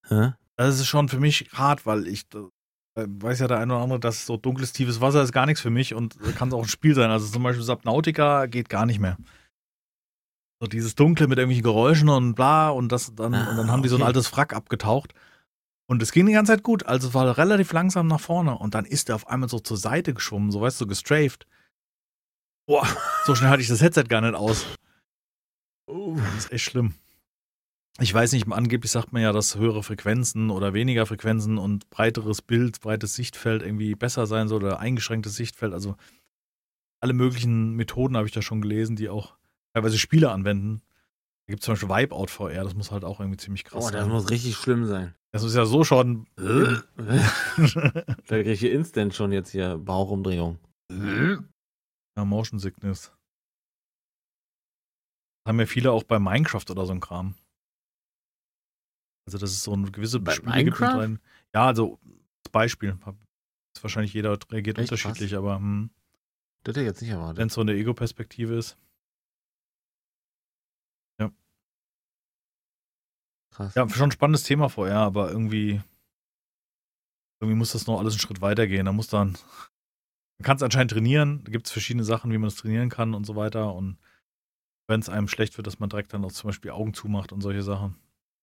Hä? Das ist schon für mich hart, weil ich äh, weiß ja der eine oder andere, dass so dunkles, tiefes Wasser ist gar nichts für mich und kann es auch ein Spiel sein. Also zum Beispiel Subnautica geht gar nicht mehr. So dieses Dunkle mit irgendwelchen Geräuschen und bla und das dann, ah, und dann haben die so ein altes Wrack abgetaucht. Und es ging die ganze Zeit gut. Also war relativ langsam nach vorne und dann ist er auf einmal so zur Seite geschwommen, so weißt du, so gestrafed. Boah, so schnell hatte ich das Headset gar nicht aus. Oh, das ist echt schlimm. Ich weiß nicht, angeblich sagt man ja, dass höhere Frequenzen oder weniger Frequenzen und breiteres Bild, breites Sichtfeld irgendwie besser sein soll oder eingeschränktes Sichtfeld. Also alle möglichen Methoden habe ich da schon gelesen, die auch teilweise Spiele anwenden. Da gibt es zum Beispiel Wipeout VR, das muss halt auch irgendwie ziemlich krass sein. Oh, das sein. muss richtig schlimm sein. Das ist ja so schon. da kriege ich instant schon jetzt hier Bauchumdrehung. ja, Motion Sickness haben ja viele auch bei Minecraft oder so ein Kram. Also, das ist so eine gewisse bei Spiele Minecraft? Gibt ja, also als Beispiel. Ist wahrscheinlich jeder reagiert Echt unterschiedlich, krass. aber hm, das hätte ich jetzt nicht erwartet. Wenn es so eine Ego-Perspektive ist. Krass. Ja, schon ein spannendes Thema vorher, aber irgendwie, irgendwie muss das noch alles einen Schritt weitergehen. Da muss dann, man kann es anscheinend trainieren. Da gibt es verschiedene Sachen, wie man es trainieren kann und so weiter. Und wenn es einem schlecht wird, dass man direkt dann auch zum Beispiel Augen zumacht und solche Sachen.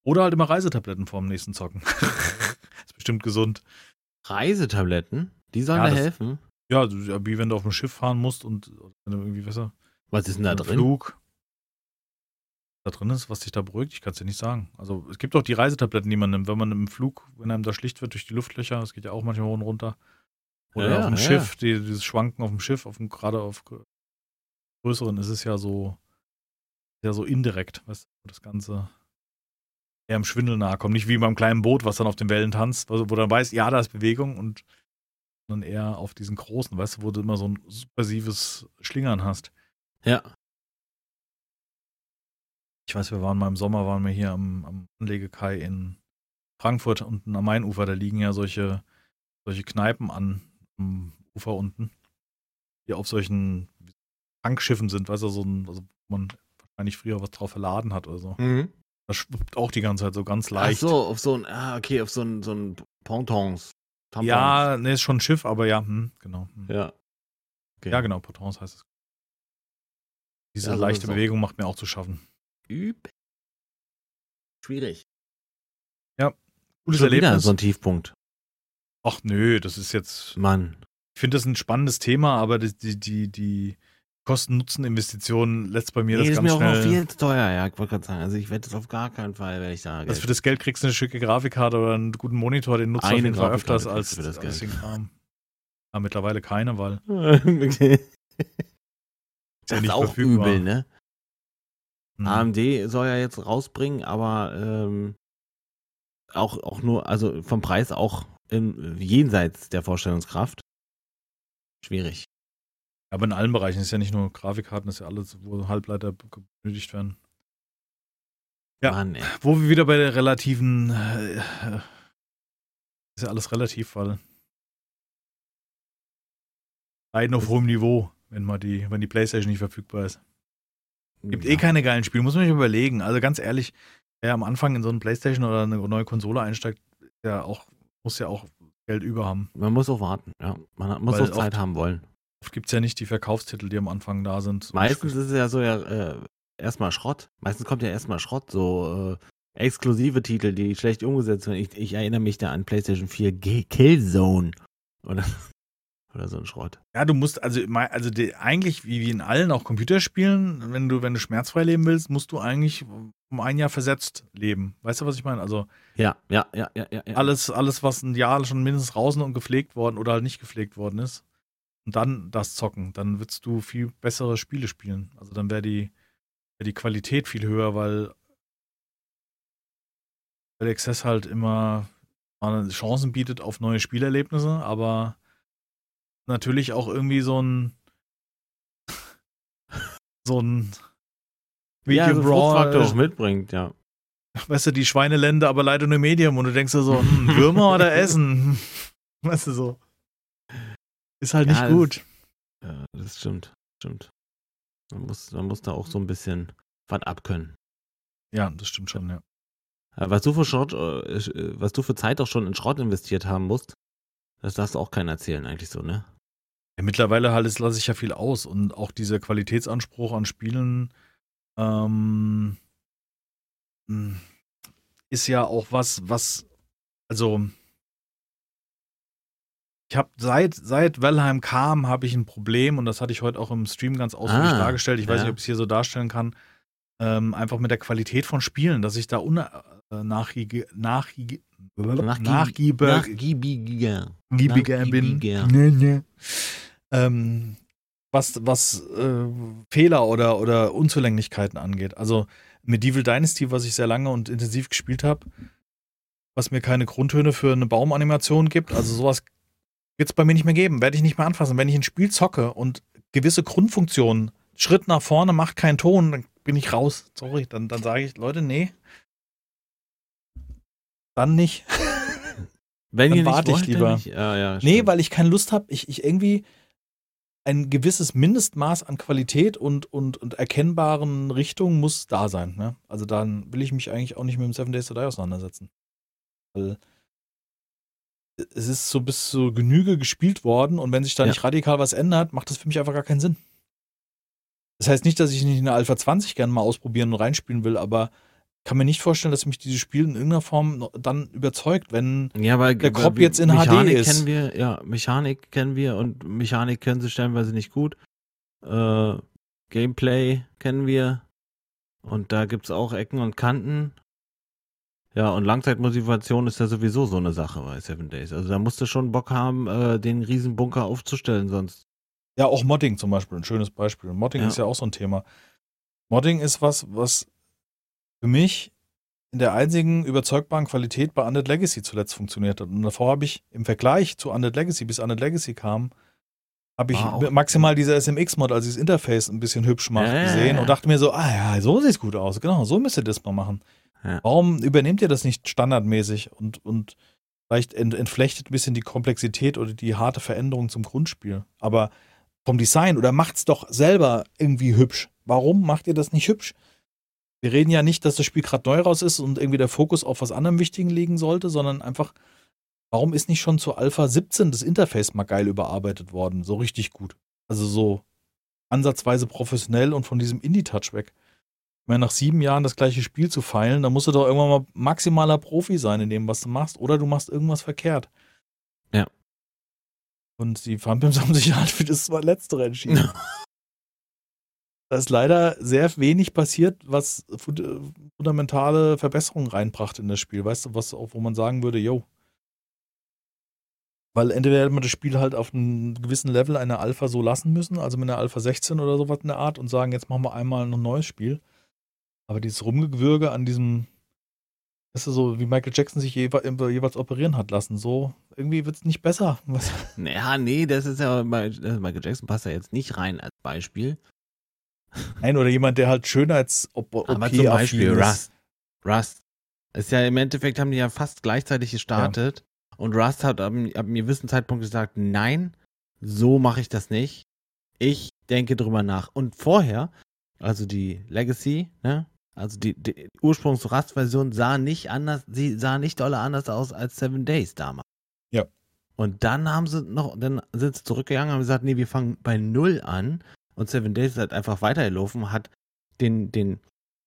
Oder halt immer Reisetabletten vorm nächsten Zocken. ist bestimmt gesund. Reisetabletten? Die sollen ja, da helfen? Ja, wie wenn du auf dem Schiff fahren musst und wenn du irgendwie besser. Was ist denn da drin? Flug. Da drin ist, was dich da beruhigt, ich kann es dir nicht sagen. Also es gibt auch die Reisetabletten, die man nimmt, wenn man im Flug, wenn einem da schlicht wird durch die Luftlöcher, das geht ja auch manchmal hoch und runter. Oder Ja, auf dem ja, Schiff, die, dieses Schwanken auf dem Schiff, auf dem, gerade auf größeren ist es ja so, ja so indirekt, weißt du, wo das Ganze eher im Schwindel nahe kommt. Nicht wie beim kleinen Boot, was dann auf den Wellen tanzt, wo, wo dann weiß, ja, da ist Bewegung und dann eher auf diesen großen, weißt du, wo du immer so ein subversives Schlingern hast. Ja. Ich weiß, wir waren mal im Sommer, waren wir hier am, am Anlegekai in Frankfurt unten am Mainufer, da liegen ja solche, solche Kneipen an am Ufer unten, die auf solchen Tankschiffen sind, weißt du, so ein, also wo man wahrscheinlich früher was drauf verladen hat oder so. Mhm. Das schwuppt auch die ganze Zeit so ganz Ach leicht. so, auf so ein, ah, okay, auf so ein, so ein Pontons. Tampons. Ja, ne, ist schon ein Schiff, aber ja, hm, genau. Hm. Ja. Okay. Ja, genau, Potence heißt es. Diese Ja, leichte Bewegung macht mir auch zu schaffen. Üb. Schwierig. Cooles Schon wieder Erlebnis. so ein Tiefpunkt. Ach nö, das ist jetzt. Mann. Ich finde das ein spannendes Thema, aber die, die, die, die Kosten-Nutzen-Investition lässt bei mir Nee, das das ist ganz mir auch noch schnell. viel zu teuer, ja, ich wollte gerade sagen. Also ich werde das auf gar keinen Fall, werde ich sagen. Also für das Geld kriegst du eine schicke Grafikkarte oder einen guten Monitor, den nutzt du auf jeden Fall öfters als, das als Geld. den Kram. Ja, mittlerweile keine, weil okay. Das nicht ist auch verfügbar. übel, ne? Hm, AMD soll ja jetzt rausbringen, aber ähm, auch, auch nur, also vom Preis auch im, jenseits der Vorstellungskraft. Schwierig. aber in allen Bereichen ist ja nicht nur Grafikkarten, ist ja alles, wo Halbleiter benötigt werden. Ja. Mann. Wo wir wieder bei der relativen, äh, ist ja alles relativ, weil Leiden auf hohem Niveau, wenn mal die, wenn die Playstation nicht verfügbar ist. Gibt ja. eh keine geilen Spiele, muss man sich überlegen. Also ganz ehrlich, wer am Anfang in so eine Playstation oder eine neue Konsole einsteigt, der auch, muss ja auch Geld über haben. Man muss auch warten, ja. Man muss Weil auch Zeit oft- haben wollen. Oft gibt es ja nicht die Verkaufstitel, die am Anfang da sind. Meistens ist es ja so ja äh, erstmal Schrott. Meistens kommt ja erstmal Schrott, so äh, exklusive Titel, die schlecht umgesetzt werden. Ich, ich erinnere mich da an PlayStation 4 G Killzone oder, oder so ein Schrott. Ja, du musst, also, also die, eigentlich, wie, wie in allen, auch Computerspielen, wenn du, wenn du schmerzfrei leben willst, musst du eigentlich um ein Jahr versetzt leben. Weißt du, was ich meine? Also Ja, ja, ja, ja, ja. alles, alles, was ein Jahr schon mindestens draußen und gepflegt worden oder halt nicht gepflegt worden ist, und dann das zocken, dann würdest du viel bessere Spiele spielen. Also dann wäre die, wär die Qualität viel höher, weil weil Access halt immer Chancen bietet auf neue Spielerlebnisse, aber natürlich auch irgendwie so ein so ein ja, Medium so Fruchtfaktor auch Raw, mitbringt, ja. weißt du, die Schweinelände, aber leider nur Medium und du denkst dir so, hm, Würmer oder Essen? Weißt du so. Ist halt Ja, nicht das- gut. ja. Das stimmt, stimmt. Man muss, man muss da auch so ein bisschen was abkönnen. Ja, das stimmt schon, ja. Was du für Schrott, äh, was du für Zeit auch schon in Schrott investiert haben musst, das darfst du auch keinen erzählen, eigentlich so, ne? Ja, mittlerweile halt lasse ich ja viel aus und auch dieser Qualitätsanspruch an Spielen ähm, mh, ist ja auch was, was, also ich habe seit seit Valheim kam, habe ich ein Problem und das hatte ich heute auch im Stream ganz ausführlich Ah, dargestellt. Ich weiß ja. nicht, ob ich es hier so darstellen kann. Ähm, einfach mit der Qualität von Spielen, dass ich da äh, nachgiebig, nachgiebig, nachgiebig, Nachgiebiger. giebiger bin. Ähm, was was äh, Fehler oder, oder Unzulänglichkeiten angeht. Also Medieval Dynasty, was ich sehr lange und intensiv gespielt habe, was mir keine Grundtöne für eine Baumanimation gibt, also sowas wird es bei mir nicht mehr geben, werde ich nicht mehr anfassen. Wenn ich ein Spiel zocke und gewisse Grundfunktionen, Schritt nach vorne macht keinen Ton, dann bin ich raus. Sorry, dann, dann sage ich, Leute, nee. Dann nicht. Wenn Dann ihr nicht warte ich wollt, lieber. dann nicht. Ja, ja, Nee, weil ich keine Lust habe. Ich, ich irgendwie ein gewisses Mindestmaß an Qualität und, und, und erkennbaren Richtungen muss da sein. Ne? Also dann will ich mich eigentlich auch nicht mit dem Seven Days to Die auseinandersetzen. Weil es ist so bis zur Genüge gespielt worden und wenn sich da Ja. nicht radikal was ändert, macht das für mich einfach gar keinen Sinn. Das heißt nicht, dass ich nicht eine Alpha 20 gerne mal ausprobieren und reinspielen will, aber kann mir nicht vorstellen, dass mich dieses Spiel in irgendeiner Form dann überzeugt, wenn Ja, weil der Kopf jetzt in HD Mechanik ist. kennen wir, ja, Mechanik kennen wir und Mechanik können sie stellenweise nicht gut. Äh, Gameplay kennen wir. Und da gibt es auch Ecken und Kanten. Ja, und Langzeitmotivation ist ja sowieso so eine Sache bei Seven Days. Also da musst du schon Bock haben, äh, den Riesenbunker aufzustellen, sonst. Ja, auch Modding zum Beispiel, ein schönes Beispiel. Modding ja. ist ja auch so ein Thema. Modding ist was, was für mich in der einzigen überzeugbaren Qualität bei Undead Legacy zuletzt funktioniert hat. Und davor habe ich im Vergleich zu Undead Legacy, bis Undead Legacy kam, habe ich wow. maximal diese SMX-Mod, also dieses Interface ein bisschen hübsch macht, äh. gesehen und dachte mir so, ah ja, so sieht es gut aus. Genau, so müsst ihr das mal machen. Ja. Warum übernehmt ihr das nicht standardmäßig und, und vielleicht ent, entflechtet ein bisschen die Komplexität oder die harte Veränderung zum Grundspiel? Aber vom Design oder macht's doch selber irgendwie hübsch. Warum macht ihr das nicht hübsch? Wir reden ja nicht, dass das Spiel gerade neu raus ist und irgendwie der Fokus auf was anderem Wichtigen liegen sollte, sondern einfach, warum ist nicht schon zu Alpha 17 das Interface mal geil überarbeitet worden? So richtig gut. Also so ansatzweise professionell und von diesem Indie-Touch weg meine, nach sieben Jahren das gleiche Spiel zu feilen, dann musst du doch irgendwann mal maximaler Profi sein in dem, was du machst, oder du machst irgendwas verkehrt. Ja. Und die Funpimps haben sich halt für das Letztere entschieden. da ist leider sehr wenig passiert, was fundamentale Verbesserungen reinbrachte in das Spiel. Weißt du, was auch, wo man sagen würde, yo. Weil entweder hätte man das Spiel halt auf einem gewissen Level einer Alpha so lassen müssen, also mit einer Alpha 16 oder sowas in der Art und sagen, jetzt machen wir einmal ein neues Spiel. Aber dieses Rumgewürge an diesem, ist so, wie Michael Jackson sich jewe jeweils operieren hat lassen. So, irgendwie wird es nicht besser. Was? Naja, nee, das ist ja, Michael Jackson passt ja jetzt nicht rein als Beispiel. Nein, oder jemand, der halt Schönheits OP Aber zum Beispiel Rust. Rust. Ist ja im Endeffekt haben die ja fast gleichzeitig gestartet. Ja. Und Rust hat ab, ab einem gewissen Zeitpunkt gesagt, nein, so mache ich das nicht. Ich denke drüber nach. Und vorher, also die Legacy, ne, also die, die Ursprungs-Rust-Version sah nicht anders, sie sah nicht dolle anders aus als Seven Days damals. Ja. Und dann haben sie noch, dann sind sie zurückgegangen und haben gesagt, nee, wir fangen bei Null an. Und Seven Days ist halt einfach weitergelaufen, hat den, den,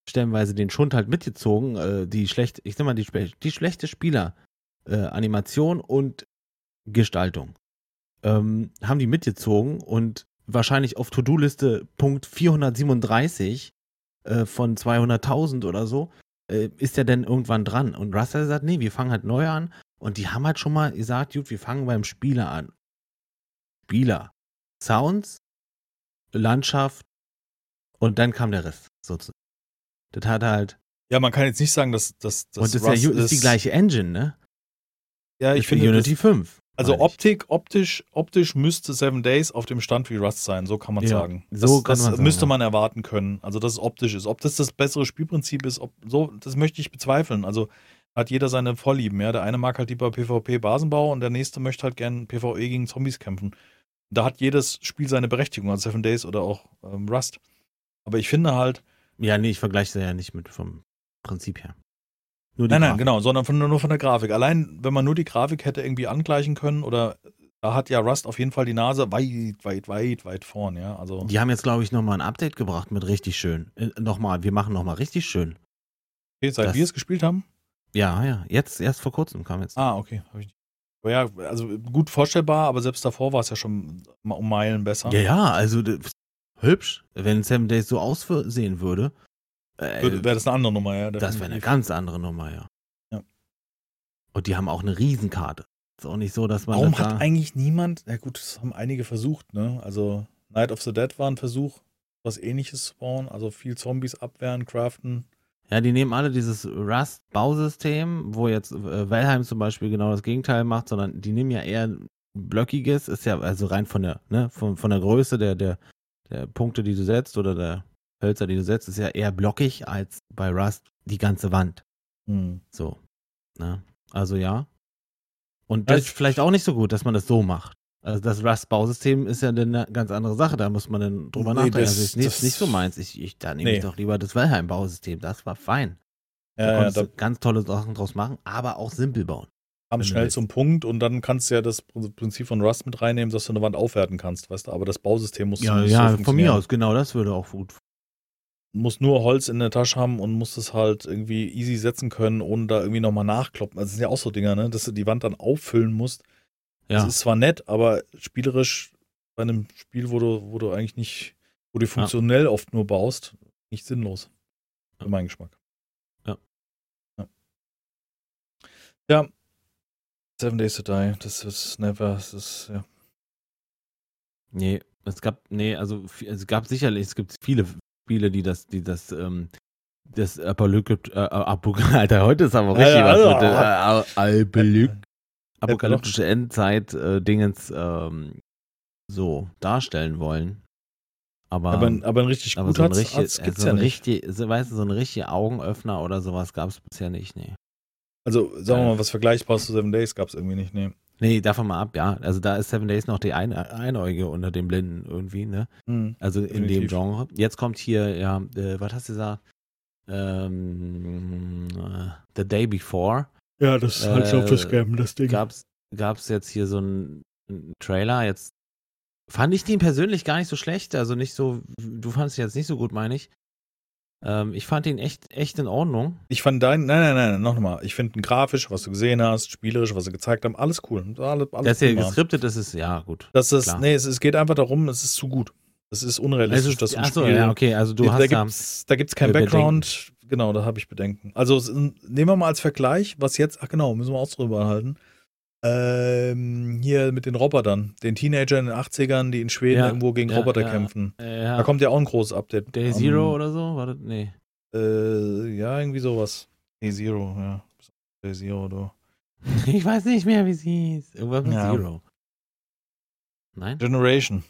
stellenweise den Schund halt mitgezogen, äh, die schlechte, ich sag mal, die, die schlechte Spieler, äh, Animation und Gestaltung. Ähm, haben die mitgezogen und wahrscheinlich auf To-Do-Liste Punkt 437 äh, von 200.000 oder so, äh, ist er denn irgendwann dran. Und Russell sagt, nee, wir fangen halt neu an. Und die haben halt schon mal gesagt, gut, wir fangen beim Spieler an. Spieler. Sounds, Landschaft und dann kam der Rest sozusagen. Das hat halt. Ja, man kann jetzt nicht sagen, dass das. Und das ist, ja, ist die gleiche Engine, ne? Ja, ich finde. Unity das, 5. Also Optik, optisch, optisch müsste Seven Days auf dem Stand wie Rust sein, so kann man ja, sagen. So das, das müsste man erwarten können. Also dass es optisch ist. Ob das das bessere Spielprinzip ist, ob, so, das möchte ich bezweifeln. Also hat jeder seine Vorlieben. Ja, der eine mag halt lieber PvP-Basenbau und der nächste möchte halt gern PvE gegen Zombies kämpfen. Da hat jedes Spiel seine Berechtigung, also Seven Days oder auch ähm, Rust. Aber ich finde halt. Ja, nee, ich vergleiche es ja nicht mit vom Prinzip her nein, nein, genau, sondern von, nur von der Grafik. Allein, wenn man nur die Grafik hätte irgendwie angleichen können oder da hat ja Rust auf jeden Fall die Nase weit, weit, weit, weit vorn, ja. Also die haben jetzt, glaube ich, nochmal ein Update gebracht mit richtig schön. Äh, nochmal, wir machen nochmal richtig schön. Okay, seit das, wir es gespielt haben? Ja, ja. Jetzt, erst vor kurzem kam jetzt. Ah, okay. Aber ja, also gut vorstellbar, aber selbst davor war es ja schon um Meilen besser. Ja, ja, also hübsch. Wenn Seven Days so aussehen würde, äh, wäre das eine andere Nummer, ja. Das wäre eine ganz andere Nummer, ja. ja. Und die haben auch eine Riesenkarte. Ist auch nicht so, dass man. Warum das hat eigentlich niemand, ja gut, das haben einige versucht, ne? Also Night of the Dead war ein Versuch, was ähnliches zu bauen, also viel Zombies abwehren, craften. Ja, die nehmen alle dieses Rust-Bausystem, wo jetzt äh, Valheim zum Beispiel genau das Gegenteil macht, sondern die nehmen ja eher blöckiges, ist ja also rein von der, ne, von, von der Größe der, der, der Punkte, die du setzt oder der Hölzer, die du setzt, ist ja eher blockig als bei Rust die ganze Wand. Hm. So. Ne? Also ja. Und das ist vielleicht auch nicht so gut, dass man das so macht. Also das Rust-Bausystem ist ja eine ganz andere Sache, da muss man dann drüber nee, nachdenken. Das, also ist nicht, nicht so meins. Ich, ich, da nehme nee. ich doch lieber das Valheim-Bausystem, das war fein. Da ja, konntest ja, da, du ganz tolle Sachen draus machen, aber auch simpel bauen. Kam schnell zum Punkt und dann kannst du ja das Prinzip von Rust mit reinnehmen, dass du eine Wand aufwerten kannst, weißt du, aber das Bausystem muss ja, ja, so von mir aus, genau, das würde auch gut muss nur Holz in der Tasche haben und muss es halt irgendwie easy setzen können, ohne da irgendwie nochmal nachkloppen. Also das sind ja auch so Dinger, ne? dass du die Wand dann auffüllen musst. Ja. Das ist zwar nett, aber spielerisch bei einem Spiel, wo du, wo du eigentlich nicht wo du funktionell ja. oft nur baust, nicht sinnlos. Für ja. meinen Geschmack. Ja. ja. Ja. Seven Days to Die, das ist never, das ist, ja. Nee, es gab, nee, also es gab sicherlich, es gibt viele Spiele, die das, die das, ähm, das Apokalyptik, äh, Apok Alter, heute ist aber richtig ja, was also, mit äh, apokalyptische Endzeit-Dingens äh, ähm, so darstellen wollen. Aber, aber, aber ein richtig aber so ein richtig, Arzt gibt's so ja nicht. Richtig, so, weißt du, so ein richtiger Augenöffner oder sowas gab es bisher nicht, nee. Also, sagen wir mal, was Vergleichbares zu Seven Days gab es irgendwie nicht, nee. Nee, davon mal ab, ja. Also da ist Seven Days noch die Ein Einäugige unter den Blinden irgendwie, ne? Mhm, also in definitiv. dem Genre. Jetzt kommt hier, ja, äh, was hast du gesagt? Ähm, äh, The Day Before. Ja, das ist halt äh, so für Scam, das Ding. Gab's, gab's jetzt hier so einen Trailer, jetzt fand ich den persönlich gar nicht so schlecht, also nicht so, du fandest ihn jetzt nicht so gut, meine ich. Ähm, ich fand ihn echt, echt in Ordnung. Ich fand dein, nein, nein, nein, noch mal. Ich finde ihn grafisch, was du gesehen hast, spielerisch, was sie gezeigt haben, alles cool. Alles, alles das hier geskriptet, das ist, ja, gut. Das ist, klar. nee, es, es, geht einfach darum, es ist zu gut. Es ist unrealistisch, dass du achso, ja, okay, also du da hast gibt's, da gibt's kein Background. Genau, da habe ich Bedenken. Also nehmen wir mal als Vergleich, was jetzt, ach genau, müssen wir auch drüber halten. Ähm, hier mit den Robotern, den Teenagern in den 80ern, die in Schweden ja, irgendwo gegen ja, Roboter ja, kämpfen. Da kommt ja auch ein großes Update. Day Zero um, oder so? War das? Nee. Äh, ja, irgendwie sowas. Day Zero, ja. Day Zero, du. Ich weiß nicht mehr, wie sie hieß. Irgendwas mit Zero. Nein? Generation.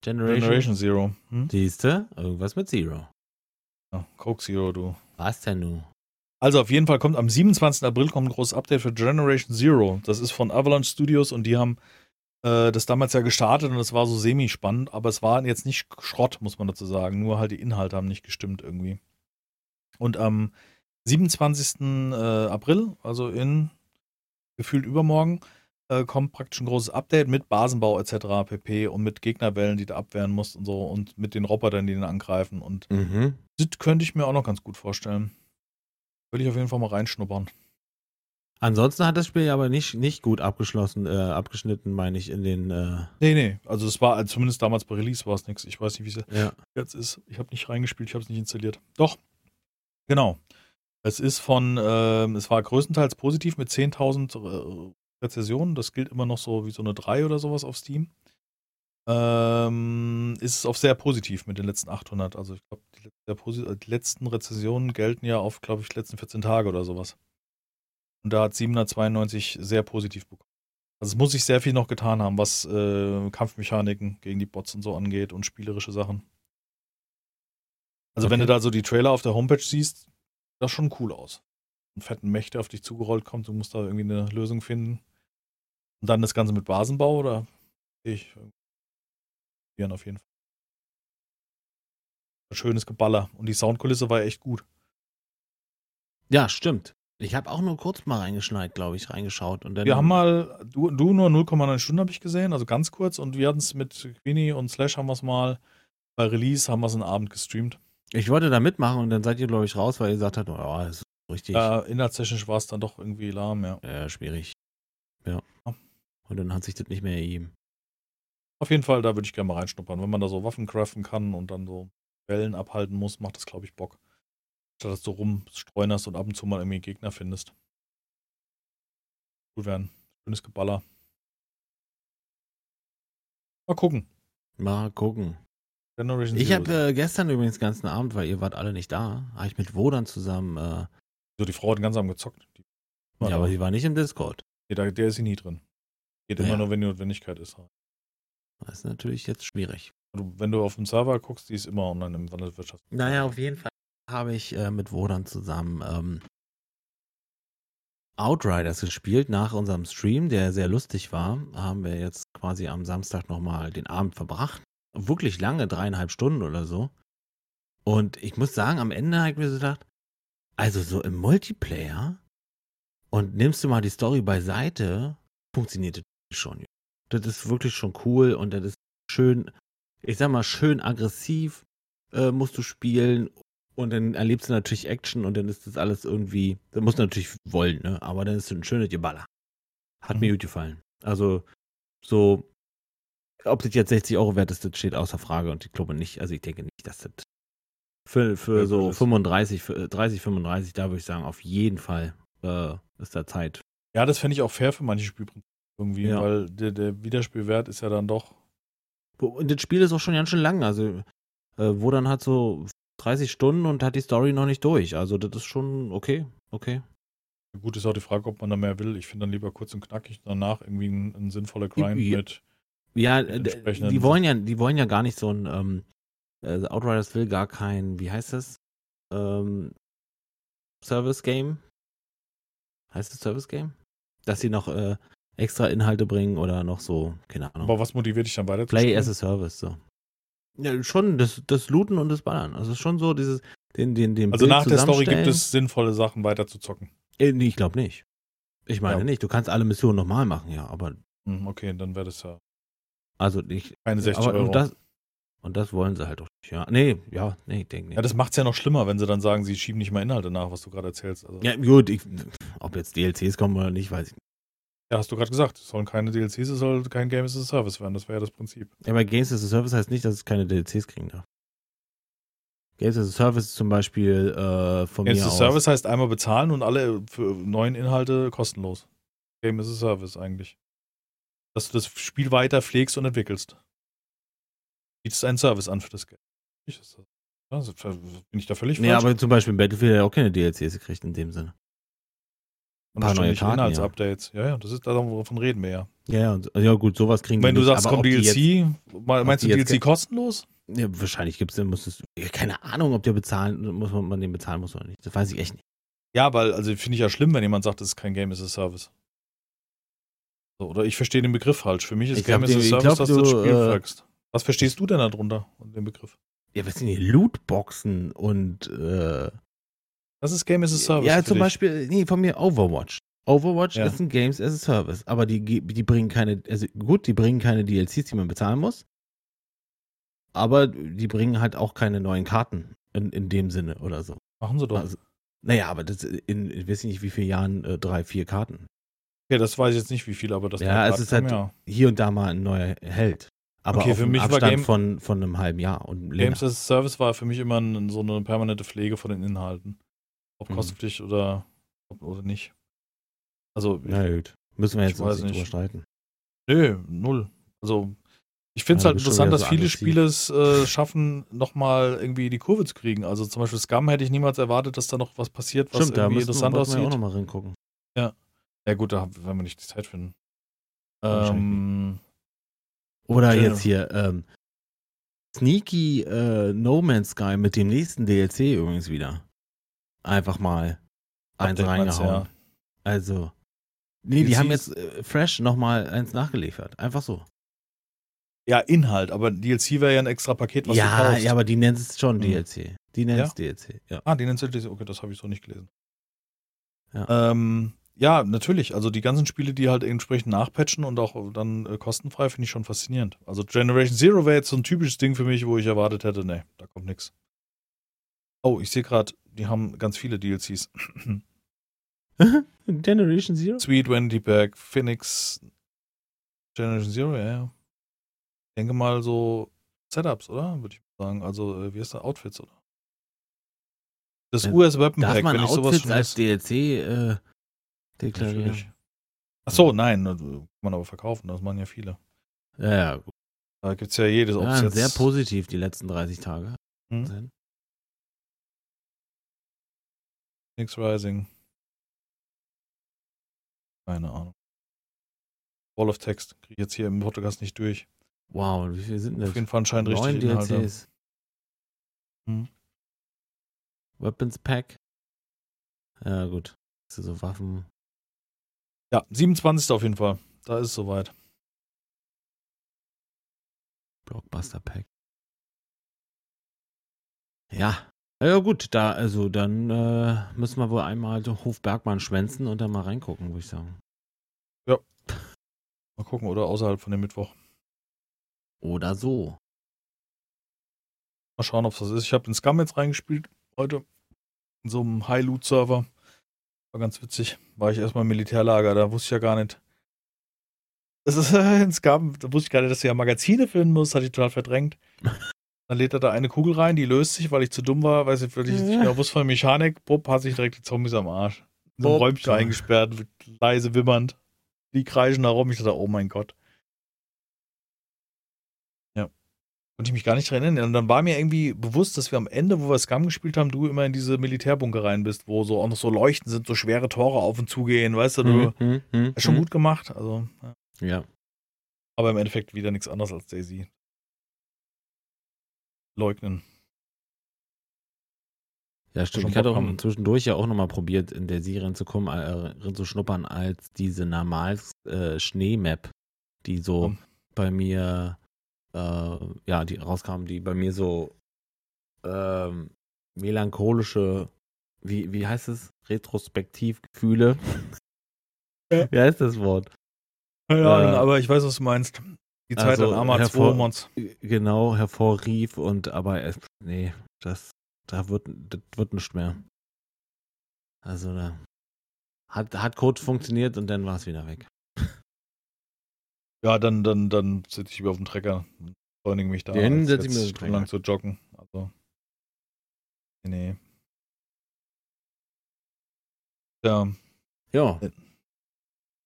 Generation, Generation Zero. Hm? Siehste? Irgendwas mit Zero. Ja, Coke Zero, du. Was denn du? Also auf jeden Fall kommt am 27. April kommt ein großes Update für Generation Zero. Das ist von Avalanche Studios und die haben äh, das damals ja gestartet und das war so semi-spannend, aber es war jetzt nicht Schrott, muss man dazu sagen. Nur halt die Inhalte haben nicht gestimmt irgendwie. Und am 27. Äh, April, also in gefühlt übermorgen, äh, kommt praktisch ein großes Update mit Basenbau etc. pp. und mit Gegnerwellen, die du abwehren musst und so und mit den Robotern, die den angreifen. Und mhm. das könnte ich mir auch noch ganz gut vorstellen. Würde ich auf jeden Fall mal reinschnuppern. Ansonsten hat das Spiel aber nicht, nicht gut abgeschlossen, äh, abgeschnitten, meine ich, in den. Äh nee, nee. Also es war, also zumindest damals bei Release war es nichts. Ich weiß nicht, wie es ja. jetzt ist. Ich habe nicht reingespielt, ich habe es nicht installiert. Doch. Genau. Es ist von, äh, es war größtenteils positiv mit 10.000 Rezessionen. Das gilt immer noch so wie so eine 3 oder sowas auf Steam. Ähm, ist es auf sehr positiv mit den letzten 800. Also ich glaube, die, die, letzten Rezessionen gelten ja auf, glaube ich, die letzten 14 Tage oder sowas. Und da hat 792 sehr positiv bekommen. Also es muss sich sehr viel noch getan haben, was äh, Kampfmechaniken gegen die Bots und so angeht und spielerische Sachen. Also okay. wenn du da so die Trailer auf der Homepage siehst, das schon cool aus. Ein fetten Mächte auf dich zugerollt kommt, du musst da irgendwie eine Lösung finden. Und dann das Ganze mit Basenbau oder ich auf jeden Fall. Ein schönes Geballer. Und die Soundkulisse war echt gut. Ja, stimmt. Ich habe auch nur kurz mal reingeschneit, glaube ich, reingeschaut. Und dann wir haben mal, du, du nur 0,9 Stunden habe ich gesehen, also ganz kurz. Und wir hatten es mit Queenie und Slash haben wir es mal bei Release, haben wir es einen Abend gestreamt. Ich wollte da mitmachen und dann seid ihr, glaube ich, raus, weil ihr gesagt habt, oh, das ist richtig. Ja, inhaltstechnisch war es dann doch irgendwie lahm, ja. Ja, schwierig. Ja. Und dann hat sich das nicht mehr ergeben. Auf jeden Fall, da würde ich gerne mal reinschnuppern. Wenn man da so Waffen craften kann und dann so Wellen abhalten muss, macht das, glaube ich, Bock. Statt dass du rumstreunerst und ab und zu mal irgendwie Gegner findest. Gut werden. Schönes Geballer. Mal gucken. Mal gucken. Generation ich habe äh, gestern übrigens den ganzen Abend, weil ihr wart alle nicht da, habe ich mit Wodan zusammen. Äh, so, die Frau hat den ganzen Abend gezockt. Ja, aber sie war nicht im Discord. Nee, da, der ist sie nie drin. Geht ja. immer nur, wenn die Notwendigkeit ist. Das ist natürlich jetzt schwierig. Wenn du auf dem Server guckst, die ist immer online im Wandelwirtschaft. Naja, auf jeden Fall habe ich äh, mit Wodan zusammen ähm, Outriders gespielt nach unserem Stream, der sehr lustig war. Haben wir jetzt quasi am Samstag nochmal den Abend verbracht. Wirklich lange, dreieinhalb Stunden oder so. Und ich muss sagen, am Ende habe ich mir so gedacht, also so im Multiplayer und nimmst du mal die Story beiseite, funktioniert das schon. Das ist wirklich schon cool und das ist schön, ich sag mal, schön aggressiv äh, musst du spielen und dann erlebst du natürlich Action und dann ist das alles irgendwie, das musst du natürlich wollen, ne? Aber dann ist es ein schönes Geballer. Hat mhm. mir gut gefallen. Also so ob das jetzt 60 Euro wert ist, das steht außer Frage und ich glaube nicht, also ich denke nicht, dass das für, für so 35, für 30, 35, da würde ich sagen, auf jeden Fall äh, ist da Zeit. Ja, das fände ich auch fair für manche Spielprinzipien irgendwie, ja. weil der, der Wiederspielwert ist ja dann doch. Und das Spiel ist auch schon ganz schön lang, also äh, wo dann hat so 30 Stunden und hat die Story noch nicht durch. Also das ist schon okay, okay. Gut ist auch die Frage, ob man da mehr will. Ich finde dann lieber kurz und knackig, danach irgendwie ein, ein sinnvoller Grind ja, mit. Ja, mit die wollen ja, die wollen ja gar nicht so ein ähm, äh, Outriders will gar kein, wie heißt das? Ähm, Service Game. Heißt es Service Game? Dass sie noch äh, extra Inhalte bringen oder noch so, keine Ahnung. Aber was motiviert dich dann weiter Play as a Service, so. Ja, schon das, das Looten und das Ballern. Also schon so dieses, den, den, den Also Bild nach der Story gibt es sinnvolle Sachen weiter zu zocken. Äh, nee, ich glaube nicht. Ich meine ja. nicht. Du kannst alle Missionen nochmal machen, ja, aber. Hm, okay, dann wäre das ja. Also nicht. Keine 60 aber, Euro. Und das, und das wollen sie halt auch nicht, ja. Nee, ja, nee, ich denke nicht. Ja, das macht es ja noch schlimmer, wenn sie dann sagen, sie schieben nicht mal Inhalte nach, was du gerade erzählst. Also ja, gut, ich, ob jetzt DLCs kommen oder nicht, weiß ich nicht. Ja, hast du gerade gesagt. Es sollen keine DLCs, es soll kein Games as a Service werden. Das wäre ja das Prinzip. Ja, aber Games as a Service heißt nicht, dass es keine DLCs kriegen darf. Games as a Service ist zum Beispiel äh, von Games mir as a Service heißt einmal bezahlen und alle für neuen Inhalte kostenlos. Game as a Service eigentlich. Dass du das Spiel weiter pflegst und entwickelst. Bietest einen Service an für das Geld. Also, bin ich da völlig falsch? Nee, aber zum Beispiel Battlefield hat ja auch keine DLCs gekriegt in dem Sinne. Und paar neue Karten, Inhaltsupdates. Ja. ja, ja, das ist davon reden wir ja. Ja, ja gut, sowas kriegen Wenn du sagst, kommt DLC, jetzt, meinst du DLC kostenlos? Ja, wahrscheinlich gibt es den, musstest du, keine Ahnung, ob der bezahlen, muss man, man den bezahlen muss oder nicht. Das weiß ich echt nicht. Ja, weil, also finde ich ja schlimm, wenn jemand sagt, das ist kein Game as a Service. So, oder ich verstehe den Begriff falsch. Für mich ist ich Game glaub, as a Service, glaub, dass du das Spiel äh, fragst. Was verstehst du denn darunter, den Begriff? Ja, was sind die Lootboxen und äh, das ist Game as a Service. Ja, zum Beispiel, nee, von mir Overwatch. Overwatch ja. ist ein Games as a Service, aber die, die bringen keine, also gut, die bringen keine DLCs, die man bezahlen muss, aber die bringen halt auch keine neuen Karten in, in dem Sinne oder so. Machen sie doch. Also, naja, aber das in, ich weiß nicht, wie viele Jahren äh, drei, vier Karten. Ja, das weiß ich jetzt nicht, wie viel, aber das Ja, es ist halt ja. hier und da mal ein neuer Held. Aber okay, für mich Abstand war Game, von, von einem halben Jahr und länger. Games as a Service war für mich immer so eine permanente Pflege von den Inhalten. Ob mhm. kostenpflichtig oder, oder nicht. Also. Na gut. Müssen wir jetzt nicht drüber streiten. Nö, null. Also, ich finde es ja, halt interessant, dass so viele Spiele es äh, schaffen, nochmal irgendwie die Kurve zu kriegen. Also zum Beispiel Scum hätte ich niemals erwartet, dass da noch was passiert, was Stimmt, irgendwie interessant aussieht. Wir auch nochmal reingucken. Ja. Ja, gut, da werden wir nicht die Zeit finden. Ähm, Oder jetzt hier, ähm, Sneaky äh, No Man's Sky mit dem nächsten DLC übrigens wieder einfach mal eins reingehauen. Ja. Also, nee, die haben jetzt äh, fresh nochmal eins nachgeliefert. Einfach so. Ja, Inhalt, aber DLC wäre ja ein extra Paket, was ja, du kaufst. Ja, aber die nennt es schon hm. DLC. Die nennt es ja? DLC, ja. Ah, die nennt es DLC, okay, das habe ich so nicht gelesen. Ja. Ähm, ja, natürlich. Also die ganzen Spiele, die halt entsprechend nachpatchen und auch dann äh, kostenfrei, finde ich schon faszinierend. Also Generation Zero wäre jetzt so ein typisches Ding für mich, wo ich erwartet hätte, nee, da kommt nichts. Oh, ich sehe gerade, die haben ganz viele DLCs. Generation Zero? Sweet Wendy Back, Phoenix, Generation Zero, ja, ja. Ich denke mal so Setups, oder? Würde ich sagen. Also, äh, wie heißt das? Outfits, oder? Das US Weapon Pack, wenn ich sowas schon als DLC äh, deklarieren. Ach so, nein, äh, kann man aber verkaufen, das machen ja viele. Ja, ja, gut. Da gibt es ja jedes. Ja, sehr positiv die letzten 30 Tage. Hm? Phoenix Rising. Keine Ahnung. Wall of Text kriege ich jetzt hier im Podcast nicht durch. Wow, wie viele sind das? Auf jeden Fall anscheinend Neun richtig DLCs. Hm. Weapons Pack. Ja, gut. So Waffen. Ja, 27. auf jeden Fall. Da ist es soweit. Blockbuster Pack. Ja, ja gut, da, also dann äh, müssen wir wohl einmal so Hofbergmann schwänzen und dann mal reingucken, würde ich sagen. Ja. Mal gucken, oder außerhalb von dem Mittwoch. Oder so. Mal schauen, ob es das ist. Ich habe den Scum jetzt reingespielt heute. In so einem High-Loot-Server. War ganz witzig. War ich erstmal im Militärlager, da wusste ich ja gar nicht. Das ist, es gab, da wusste ich gar nicht, dass du ja Magazine finden musst, hatte ich total verdrängt. Dann lädt er da eine Kugel rein, die löst sich, weil ich zu dumm war, weiß ich, weil ich nicht genau wusste von Mechanik. Bupp, hat sich direkt die Zombies am Arsch. In so ein Räumchen eingesperrt, leise wimmernd. Die kreischen da rum. Ich dachte, oh mein Gott. Ja. Konnte ich mich gar nicht dran erinnern. Und dann war mir irgendwie bewusst, dass wir am Ende, wo wir Scum gespielt haben, du immer in diese Militärbunker rein bist, wo so auch noch so Leuchten sind, so schwere Tore auf und zu gehen, weißt du, du mhm, mhm, mhm hast schon mhm. gut gemacht. Also, ja. ja. Aber im Endeffekt wieder nichts anderes als Daisy. Leugnen. Ja, stimmt. Ich hatte auch zwischendurch ja auch nochmal probiert, in der Serie reinzukommen, äh, zu schnuppern, als diese normal äh, Schneemap, die so oh. bei mir, äh, ja, die rauskam, die bei mir so ähm, melancholische, wie, wie heißt es? Retrospektivgefühle. Ja. wie heißt das Wort? Keine Ahnung, äh, aber ich weiß, was du meinst. Die Zeit also, an Arma 2 Mons. Genau, hervorrief und aber es, nee, das da wird, das wird nicht mehr. Also da hat, hat Code funktioniert und dann war es wieder weg. Ja, dann, dann, dann sitze ich über auf dem Trecker und beschleunige mich da. Dann setze ich mir auf den lang zu joggen. Also. Nee. Ja. Ja.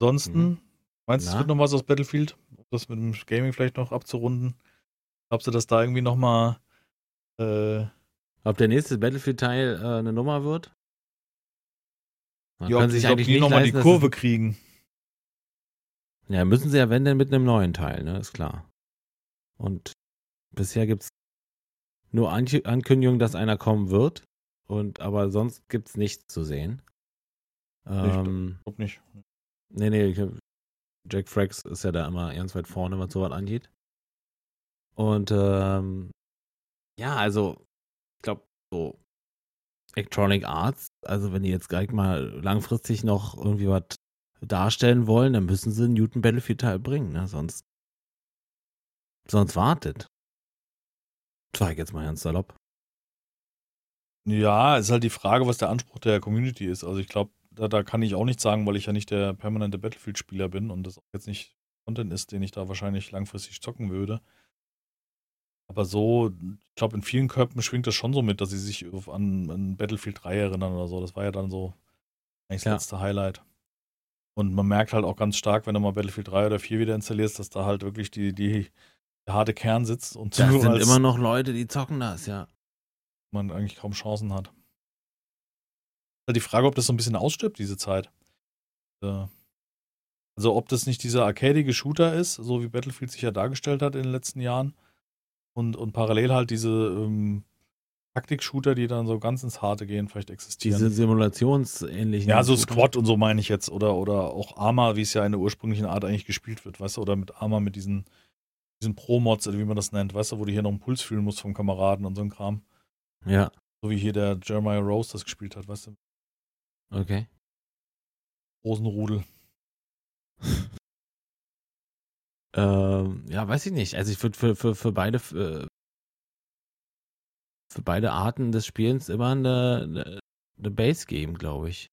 Ansonsten, mhm. meinst du, es wird noch was aus Battlefield? Das mit dem Gaming vielleicht noch abzurunden? Glaubst du, dass da irgendwie nochmal äh, ob der nächste Battlefield-Teil äh, eine Nummer wird? Man ja, können sich eigentlich nicht nochmal die Kurve kriegen. Ja, müssen sie ja, wenn denn mit einem neuen Teil, ne? Ist klar. Und bisher gibt es nur An Ankündigungen, dass einer kommen wird. Und aber sonst gibt es nichts zu sehen. Ähm, ich nicht. Nee, nee, ich, Jack Frax ist ja da immer ganz weit vorne, was sowas angeht. Und ähm, ja, also so Electronic Arts, also wenn die jetzt gleich mal langfristig noch irgendwie was darstellen wollen, dann müssen sie einen Newton Battlefield Teil bringen, ne? Sonst, sonst wartet. Sag ich jetzt mal ganz salopp. Ja, ist halt die Frage, was der Anspruch der Community ist. Also ich glaube, da, da kann ich auch nichts sagen, weil ich ja nicht der permanente Battlefield-Spieler bin und das auch jetzt nicht Content ist, den ich da wahrscheinlich langfristig zocken würde. Aber so, ich glaube, in vielen Köpfen schwingt das schon so mit, dass sie sich an, an Battlefield 3 erinnern oder so. Das war ja dann so eigentlich das ja. letzte Highlight. Und man merkt halt auch ganz stark, wenn du mal Battlefield 3 oder 4 wieder installierst, dass da halt wirklich die, die, der harte Kern sitzt und das sind immer noch Leute, die zocken das, ja. Man eigentlich kaum Chancen hat. Halt die Frage, ob das so ein bisschen ausstirbt, diese Zeit. Äh, also ob das nicht dieser arcadige Shooter ist, so wie Battlefield sich ja dargestellt hat in den letzten Jahren, und, und parallel halt diese ähm, Taktik-Shooter, die dann so ganz ins Harte gehen, vielleicht existieren. Diese simulationsähnlichen. Ja, so. Squad und so meine ich jetzt. Oder, oder auch Arma, wie es ja in der ursprünglichen Art eigentlich gespielt wird, weißt du? Oder mit Arma mit diesen, diesen Pro-Mods, oder wie man das nennt, weißt du, wo du hier noch einen Puls fühlen musst vom Kameraden und so ein Kram. Ja. So wie hier der Jeremiah Rose das gespielt hat, weißt du? Okay. Rosenrudel. Ähm, ja, weiß ich nicht. Also ich würde für, für, für beide für, für beide Arten des Spielens immer eine, eine, eine Base geben, glaube ich.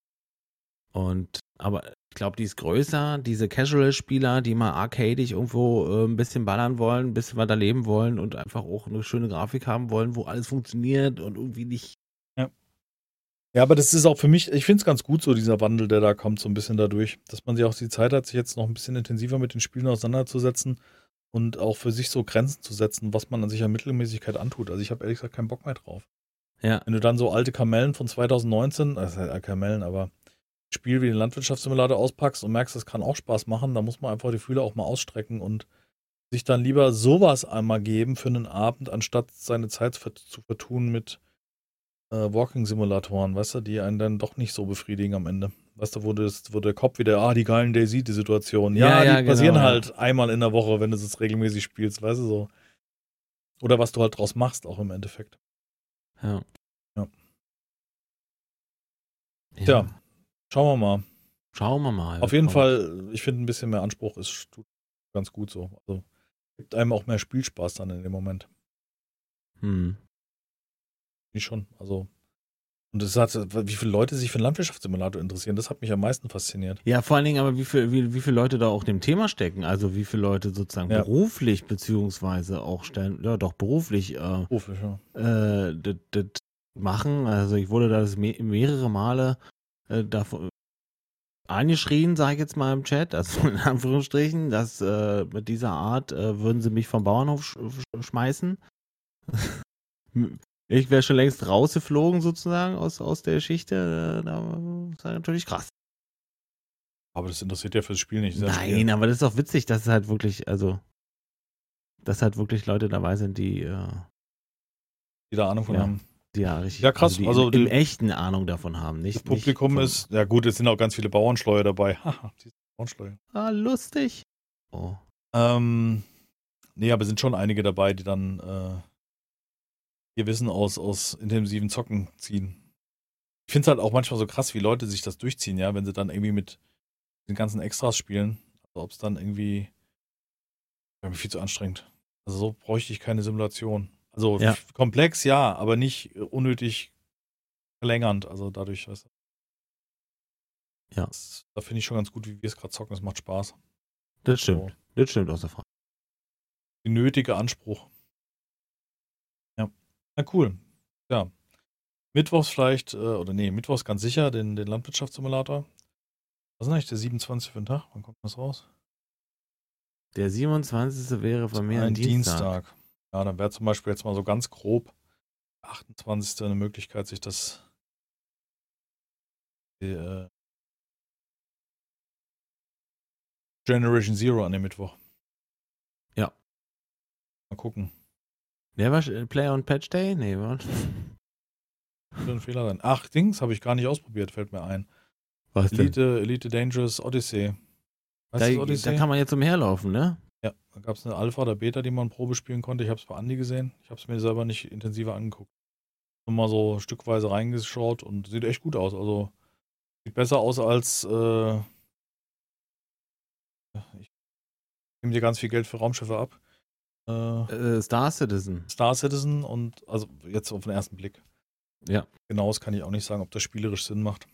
Und aber ich glaube, die ist größer. Diese Casual-Spieler, die mal arcadig irgendwo äh, ein bisschen ballern wollen, ein bisschen weiter leben wollen und einfach auch eine schöne Grafik haben wollen, wo alles funktioniert und irgendwie nicht ja, aber das ist auch für mich, ich finde es ganz gut so, dieser Wandel, der da kommt, so ein bisschen dadurch, dass man sich auch die Zeit hat, sich jetzt noch ein bisschen intensiver mit den Spielen auseinanderzusetzen und auch für sich so Grenzen zu setzen, was man an sich an Mittelmäßigkeit antut. Also ich habe ehrlich gesagt keinen Bock mehr drauf. Ja. Wenn du dann so alte Kamellen von 2019, also halt Kamellen, aber Spiel wie den Landwirtschaftssimulator auspackst und merkst, das kann auch Spaß machen, da muss man einfach die Fühler auch mal ausstrecken und sich dann lieber sowas einmal geben für einen Abend, anstatt seine Zeit zu vertun mit äh, Walking-Simulatoren, weißt du, die einen dann doch nicht so befriedigen am Ende. Weißt du, wo, das, wo der Kopf wieder, ah, die geilen Daisy, die Situation. Ja, ja, die genau, passieren halt ja. einmal in der Woche, wenn du es regelmäßig spielst, weißt du so. Oder was du halt draus machst, auch im Endeffekt. Ja. Ja. Tja, schauen wir mal. Schauen wir mal. Auf jeden Fall, ich finde, ein bisschen mehr Anspruch ist ganz gut so. Also gibt einem auch mehr Spielspaß dann in dem Moment. Hm. Ich schon. Also, Und es hat, wie viele Leute sich für einen Landwirtschaftssimulator interessieren, das hat mich am meisten fasziniert. Ja, vor allen Dingen aber, wie, viel, wie, wie viele Leute da auch dem Thema stecken. Also wie viele Leute sozusagen ja. beruflich beziehungsweise auch stellen, ja doch beruflich, äh, beruflich ja. äh, das, das machen. Also ich wurde da das me mehrere Male äh, davon angeschrien, sage ich jetzt mal im Chat, also in Anführungsstrichen, dass äh, mit dieser Art äh, würden sie mich vom Bauernhof sch schmeißen. ich wäre schon längst rausgeflogen sozusagen aus, aus der Geschichte. Äh, das ist natürlich krass. Aber das interessiert ja fürs Spiel nicht. Nein, Spiel. aber das ist auch witzig, dass es halt wirklich, also, dass halt wirklich Leute dabei sind, die, äh, die da Ahnung von ja. haben. Ja, richtig. Ja, krass. Also, also die im, echten Ahnung davon haben, nicht? Das Publikum nicht ist, ja gut, es sind auch ganz viele Bauernschleuer dabei. Haha, Bauernschleuer. Ah, lustig. Oh. Ähm, nee, aber es sind schon einige dabei, die dann äh, ihr Wissen aus, aus intensiven Zocken ziehen. Ich finde es halt auch manchmal so krass, wie Leute sich das durchziehen, ja, wenn sie dann irgendwie mit den ganzen Extras spielen. Also ob es dann irgendwie, irgendwie viel zu anstrengend. Also so bräuchte ich keine Simulation. Also ja. komplex, ja, aber nicht unnötig verlängernd. Also dadurch, weißt du. Ja. Das, da finde ich schon ganz gut, wie wir es gerade zocken. Es macht Spaß. Das stimmt. So. Das stimmt aus der Frage. Die nötige Anspruch. Na cool. Ja. Mittwochs vielleicht, äh, oder nee, Mittwochs ganz sicher, den, den Landwirtschaftssimulator. Was ist eigentlich der 27 für den Tag? Wann kommt das raus? Der 27. wäre von mir ein Dienstag. Dienstag. Ja, dann wäre zum Beispiel jetzt mal so ganz grob 28. eine Möglichkeit, sich das die, äh, Generation Zero an dem Mittwoch. Ja. Mal gucken. Der war Player und Patch Day? Nee, was? ein Fehler sein. Ach, Dings habe ich gar nicht ausprobiert, fällt mir ein. Was Elite, denn? Elite Dangerous Odyssey. Da, Odyssey? da kann man jetzt umherlaufen, ne? Ja, da gab es eine Alpha oder Beta, die man Probe spielen konnte. Ich habe es bei Andi gesehen. Ich habe es mir selber nicht intensiver angeguckt. Nur mal so stückweise reingeschaut und sieht echt gut aus. Also sieht besser aus als äh, ich nehme dir ganz viel Geld für Raumschiffe ab. Äh, äh, Star Citizen. Star Citizen und also jetzt auf den ersten Blick. Ja. Genau, das kann ich auch nicht sagen, ob das spielerisch Sinn macht.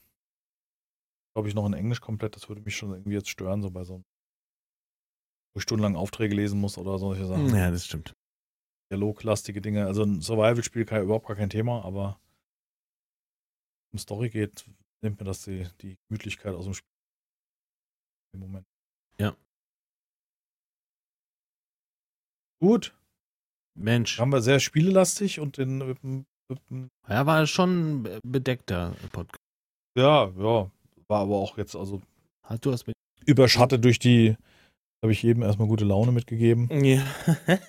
Glaube ich noch in Englisch komplett, das würde mich schon irgendwie jetzt stören, so bei so einem wo ich stundenlang Aufträge lesen muss oder solche Sachen. Ja, das stimmt. Dialoglastige Dinge. Also ein Survival-Spiel kann ja überhaupt gar kein Thema, aber um Story geht, nimmt mir das die, die Gemütlichkeit aus dem Spiel. Im Moment. Ja. Gut. Mensch. Haben wir sehr spielelastig und den. Ja, war schon bedeckter Podcast. Ja, ja. War aber auch jetzt, also. Hast du was mit. Überschattet durch die habe ich jedem erstmal gute Laune mitgegeben. Ja.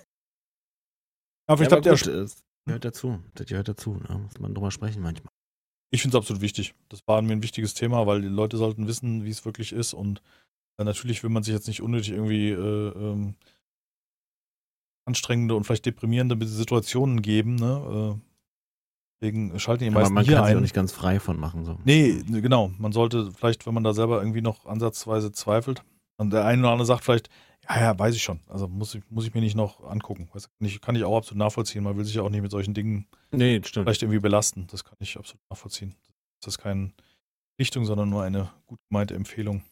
aber ich glaube, der das gehört dazu. Das gehört dazu. Da ne? muss man drüber sprechen manchmal. Ich finde es absolut wichtig. Das war mir ein wichtiges Thema, weil die Leute sollten wissen, wie es wirklich ist. Und äh, natürlich will man sich jetzt nicht unnötig irgendwie äh, ähm, anstrengende und vielleicht deprimierende Situationen geben. Ne? Äh, deswegen schalten die meisten Aber man hier kann ein. sich nicht ganz frei von machen. So. Nee, genau. Man sollte vielleicht, wenn man da selber irgendwie noch ansatzweise zweifelt, und der eine oder andere sagt vielleicht, ja, ja, weiß ich schon. Also muss ich, muss ich mir nicht noch angucken. Weiß, kann, ich, kann ich auch absolut nachvollziehen. Man will sich ja auch nicht mit solchen Dingen nee, stimmt. vielleicht irgendwie belasten. Das kann ich absolut nachvollziehen. Das ist keine Richtung, sondern nur eine gut gemeinte Empfehlung.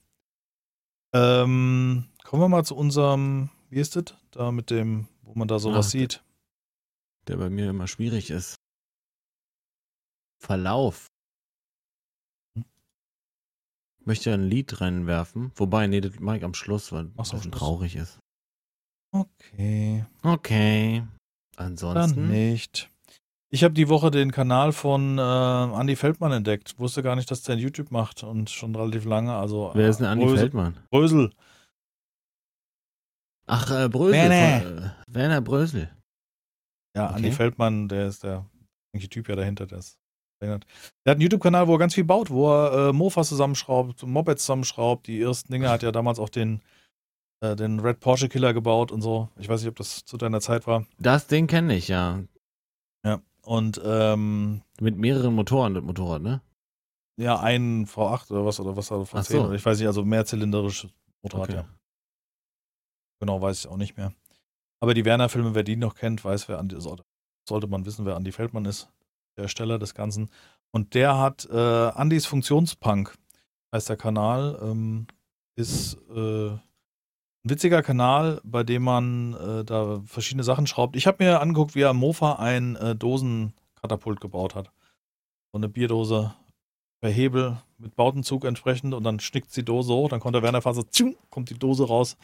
Ähm, kommen wir mal zu unserem, wie ist das? Da mit dem, wo man da sowas Ach, sieht. Der bei mir immer schwierig ist. Verlauf möchte ein Lied reinwerfen. Wobei, nee, das mache ich am Schluss, weil es schon traurig ist. Okay. Okay. Ansonsten. Dann nicht. Ich habe die Woche den Kanal von äh, Andy Feldmann entdeckt. Wusste gar nicht, dass der YouTube macht und schon relativ lange. Also, Wer ist denn Andy Brösel, Feldmann? Brösel. Ach, äh, Brösel. Werner. Von, äh, Werner Brösel. Ja, okay. Andy Feldmann, der ist der Typ ja dahinter, der ist der hat einen YouTube-Kanal, wo er ganz viel baut, wo er äh, Mofas zusammenschraubt, Mopeds zusammenschraubt. Die ersten Dinge hat ja damals auch den, äh, den Red Porsche Killer gebaut und so. Ich weiß nicht, ob das zu deiner Zeit war. Das Ding kenne ich, ja. Ja, und ähm, mit mehreren Motoren, das Motorrad, ne? Ja, ein V8 oder was oder was oder V10 so. ich weiß nicht, also mehrzylindrisches Motorrad, okay. ja. Genau, weiß ich auch nicht mehr. Aber die Werner-Filme, wer die noch kennt, weiß, wer Andi, sollte man wissen, wer Andy Feldmann ist der Ersteller des Ganzen. Und der hat äh, Andys Funktionspunk, heißt der Kanal. Ähm, ist äh, ein witziger Kanal, bei dem man äh, da verschiedene Sachen schraubt. Ich habe mir angeguckt, wie er am Mofa ein äh, Dosenkatapult gebaut hat. So eine Bierdose per Hebel mit Bautenzug entsprechend und dann schnickt die Dose hoch, dann kommt der Werner Faser, kommt die Dose raus.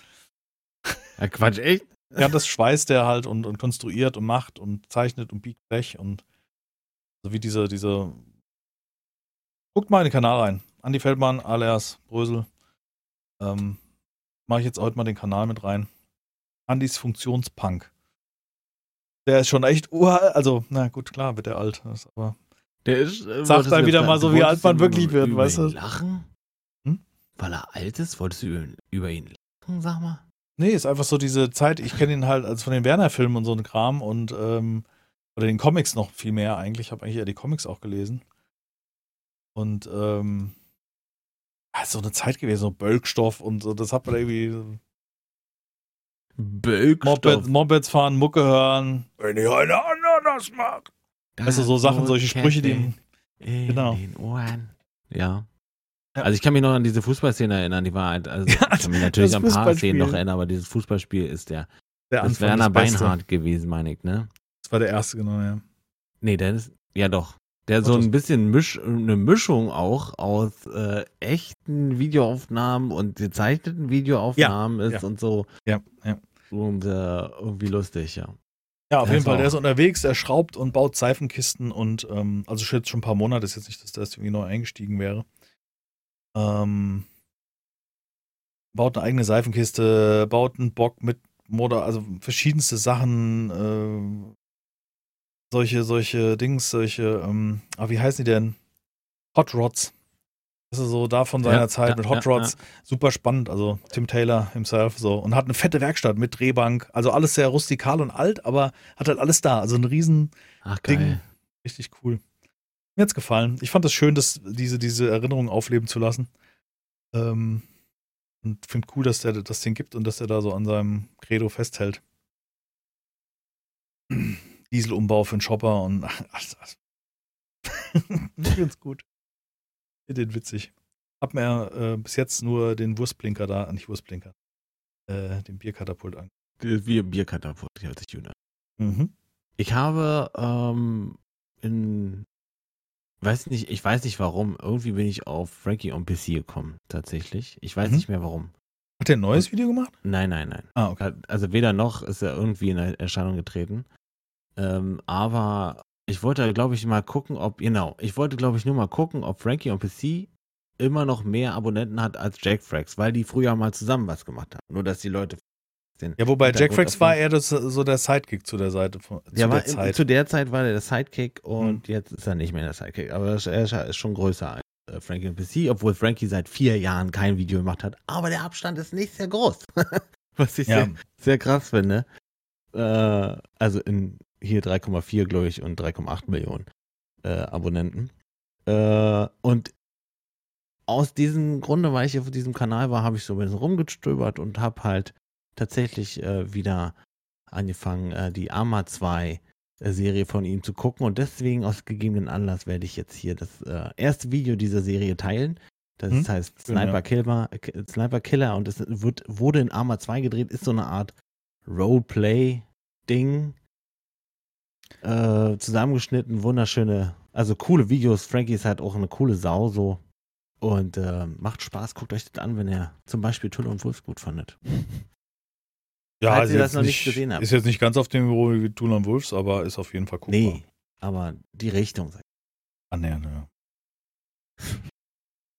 Ja, Quatsch, echt? Ja, das schweißt der halt und, und konstruiert und macht und zeichnet und biegt Blech und so wie diese, diese. Guckt mal in den Kanal rein. Andi Feldmann, alias Brösel. Ähm, Mache ich jetzt heute mal den Kanal mit rein. Andis Funktionspunk. Der ist schon echt uralt, also, na gut, klar wird der alt, aber der ist, äh, sagt dann wieder mal so, wie alt man wirklich wird, weißt du? Lachen? Hm? Weil er alt ist? Wolltest du über ihn lachen, sag mal? Nee, ist einfach so diese Zeit, ich kenne ihn halt als von den Werner-Filmen und so ein Kram und ähm, oder den Comics noch viel mehr eigentlich. Ich habe eigentlich eher die Comics auch gelesen. Und ähm, so eine Zeit gewesen, so Bölkstoff und so, das hat man irgendwie. Bölkstoff. Mopeds, Mopeds fahren, Mucke hören. Wenn ich eine Ananas mag. Also so Sachen, solche Sprüche, die. In genau. den Ohren. Ja. Also ich kann mich noch an diese Fußballszene erinnern, die war halt, also ich kann mich natürlich an ein paar Szenen noch erinnern, aber dieses Fußballspiel ist der, der das Werner Beinhardt gewesen, meine ich, ne? Das war der erste, genau, ja. Nee, der ist, ja doch. Der so ein bisschen Misch, eine Mischung auch aus äh, echten Videoaufnahmen und gezeichneten Videoaufnahmen ja, ist ja. und so. Ja, ja. Und äh, irgendwie lustig, ja. Ja, auf der jeden Fall. Der ist unterwegs, er schraubt und baut Seifenkisten und, ähm, also jetzt schon ein paar Monate, ist jetzt nicht, dass der irgendwie neu eingestiegen wäre. Ähm, baut eine eigene Seifenkiste, baut einen Bock mit Motor, also verschiedenste Sachen, äh, solche, solche Dings, solche, ähm, ah, wie heißen die denn? Hot Rods. Das ist so da von seiner ja, Zeit ja, mit Hot Rods. Ja, Super spannend. Also Tim Taylor himself so. Und hat eine fette Werkstatt mit Drehbank. Also alles sehr rustikal und alt, aber hat halt alles da. Also ein riesen Ach, Ding. Richtig cool. Mir hat's gefallen. Ich fand es das schön, dass diese, diese Erinnerungen aufleben zu lassen. Ähm, und finde cool, dass der das Ding gibt und dass er da so an seinem Credo festhält. Dieselumbau für einen Shopper und ach, ach, ich find's gut. Ich den witzig. Hab mir äh, bis jetzt nur den Wurstblinker da, nicht Wurstblinker, äh, den Bierkatapult an. Wie Bierkatapult, hört sich gut Mhm. Ich habe ähm, in Weiß nicht, ich weiß nicht warum. Irgendwie bin ich auf Frankie on PC gekommen, tatsächlich. Ich weiß mhm. nicht mehr warum. Hat er ein neues Video gemacht? Nein, nein, nein. Ah, okay. Also weder noch ist er irgendwie in Erscheinung getreten. Ähm, aber ich wollte, glaube ich, mal gucken, ob, genau, ich wollte, glaube ich, nur mal gucken, ob Frankie on PC immer noch mehr Abonnenten hat als Jack Frax, weil die früher mal zusammen was gemacht haben. Nur, dass die Leute den ja, wobei Jack Frax war eher das, so der Sidekick zu der Seite. Von, zu ja, der war, Zeit. zu der Zeit war er der Sidekick und hm. jetzt ist er nicht mehr der Sidekick. Aber er ist schon größer als äh, Frankie PC, obwohl Frankie seit vier Jahren kein Video gemacht hat. Aber der Abstand ist nicht sehr groß. Was ich ja. sehr, sehr, krass finde. Äh, also in hier 3,4, glaube ich, und 3,8 Millionen äh, Abonnenten. Äh, und aus diesem Grunde, weil ich auf diesem Kanal war, habe ich so ein bisschen rumgestöbert und habe halt tatsächlich äh, wieder angefangen, äh, die Arma 2 äh, Serie von ihm zu gucken und deswegen aus gegebenen Anlass werde ich jetzt hier das äh, erste Video dieser Serie teilen. Das hm? heißt Sniper, Killer, Sniper Killer und es wird, wurde in Arma 2 gedreht, ist so eine Art Roleplay-Ding. Äh, zusammengeschnitten, wunderschöne, also coole Videos. Frankie ist halt auch eine coole Sau so. Und äh, macht Spaß, guckt euch das an, wenn ihr zum Beispiel Tull und Wolf gut fandet. Ja, falls ihr das noch nicht gesehen habt. Ist jetzt nicht ganz auf dem Niveau wie Tool Wolves, aber ist auf jeden Fall cool. Nee, aber die Richtung. Annähernd, ja.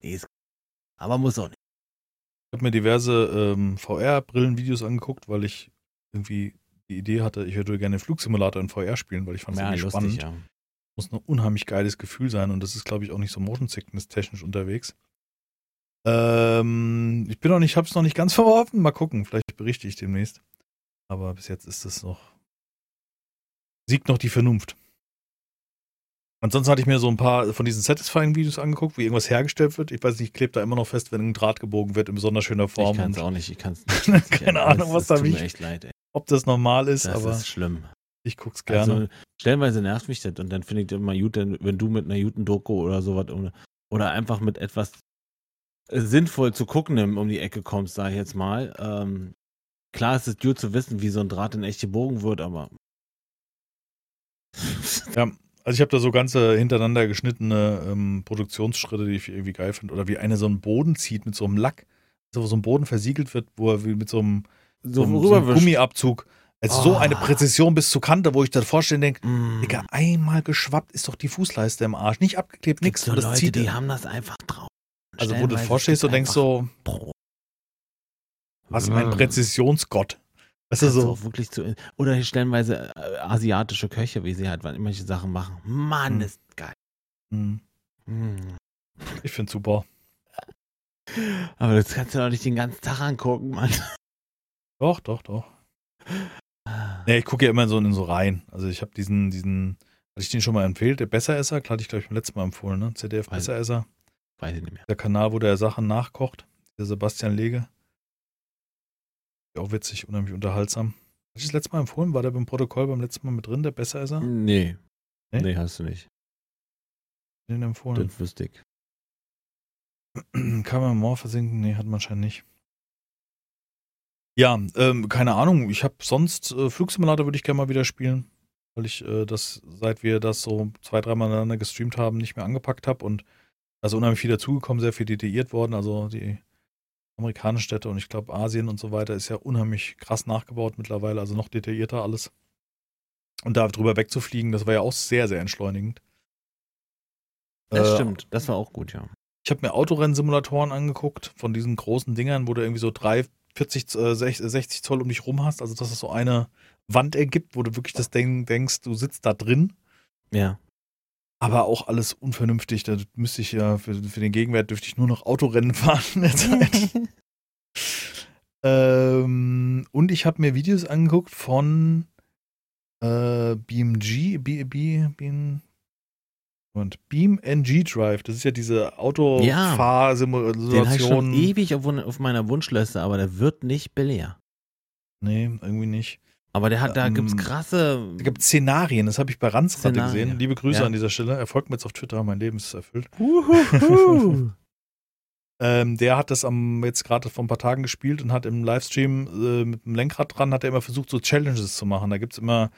nee, ist, aber muss auch nicht. Ich habe mir diverse ähm, VR-Brillen-Videos angeguckt, weil ich irgendwie die Idee hatte, ich würde gerne Flugsimulator in VR spielen, weil ich fand es ja, irgendwie lustig, spannend. Ja. Muss ein unheimlich geiles Gefühl sein und das ist, glaube ich, auch nicht so Motion Sickness technisch unterwegs. Ähm, ich bin noch nicht, hab's noch nicht ganz verworfen. Mal gucken, vielleicht berichte ich demnächst. Aber bis jetzt ist es noch. Siegt noch die Vernunft. Ansonsten hatte ich mir so ein paar von diesen Satisfying-Videos angeguckt, wie irgendwas hergestellt wird. Ich weiß nicht, ich klebe da immer noch fest, wenn ein Draht gebogen wird in besonders schöner Form. Ich kann es auch nicht, ich kann es nicht. Keine Ahnung, was da mich. Echt leid, ey. Ob das normal ist, das aber. Das ist schlimm. Ich guck's gerne. Also, stellenweise nervt mich das und dann finde ich immer gut, wenn du mit einer guten Doku oder sowas oder einfach mit etwas äh, sinnvoll zu gucken um die Ecke kommst, sage ich jetzt mal. Ähm, klar ist es gut zu wissen, wie so ein Draht in echt gebogen wird, aber. ja, also ich habe da so ganze hintereinander geschnittene ähm, Produktionsschritte, die ich irgendwie geil finde. Oder wie eine so einen Boden zieht mit so einem Lack, also wo so ein Boden versiegelt wird, wo er mit so einem, so, so, so einem Gummiabzug also oh. so eine ah. Präzision bis zur Kante, wo ich dann vorstellen denke, mm. Digga, einmal geschwappt ist doch die Fußleiste im Arsch. Nicht abgeklebt, nichts. So das Leute, zieht die haben das einfach drauf. Also wo du vorstehst und denkst so, was mein Präzisionsgott. Weißt du so? wirklich zu, oder stellenweise äh, asiatische Köche, wie sie halt irgendwelche Sachen machen. Mann, mm. ist geil. Mm. Ich find's super. Aber das kannst du doch nicht den ganzen Tag angucken, Mann. Doch, doch, doch. Nee, ich gucke ja immer so in so rein. Also ich habe diesen, diesen, hatte ich den schon mal empfehlt, der Besseresser, klar hatte ich glaube ich beim letzten Mal empfohlen, ne? ZDF Weiß, Besseresser. Weiß ich nicht mehr. Der Kanal, wo der Sachen nachkocht, der Sebastian Lege. Auch witzig, unheimlich unterhaltsam. Hatte ich das letzte Mal empfohlen? War der beim Protokoll beim letzten Mal mit drin, der Besseresser? Nee. Nee, nee hast du nicht. Den empfohlen. Wüsste ich. Kann man Moor versinken? Nee, hat man scheinbar nicht. Ja, ähm, keine Ahnung. Ich habe sonst äh, Flugsimulator würde ich gerne mal wieder spielen, weil ich äh, das, seit wir das so zwei, dreimal miteinander gestreamt haben, nicht mehr angepackt habe und also unheimlich viel dazugekommen, sehr viel detailliert worden. Also die amerikanischen Städte und ich glaube Asien und so weiter ist ja unheimlich krass nachgebaut mittlerweile, also noch detaillierter alles. Und da drüber wegzufliegen, das war ja auch sehr, sehr entschleunigend. Das äh, stimmt, das war auch gut, ja. Ich habe mir Autorennsimulatoren angeguckt von diesen großen Dingern, wo du irgendwie so drei, 40, äh, 60 Zoll um dich rum hast. Also, dass es so eine Wand ergibt, wo du wirklich das Ding denkst, du sitzt da drin. Ja. Aber auch alles unvernünftig. Da müsste ich ja, für, für den Gegenwert dürfte ich nur noch Autorennen fahren in der Zeit. ähm, und ich habe mir Videos angeguckt von äh, BMG, B, B, B, und Beam NG Drive, das ist ja diese Autofahrsimulation. Ja, den habe ich schon ewig auf, auf, meiner Wunschliste, aber der wird nicht belehr. Nee, irgendwie nicht. Aber der hat, da ähm, gibt's krasse. Da gibt Szenarien, das habe ich bei Ranzratte gesehen. Liebe Grüße ja. an dieser Stelle. Er folgt mir jetzt auf Twitter, mein Leben ist erfüllt. Ähm, der hat das am jetzt gerade vor ein paar Tagen gespielt und hat im Livestream äh, mit dem Lenkrad dran, hat er immer versucht, so Challenges zu machen. Da gibt es immer,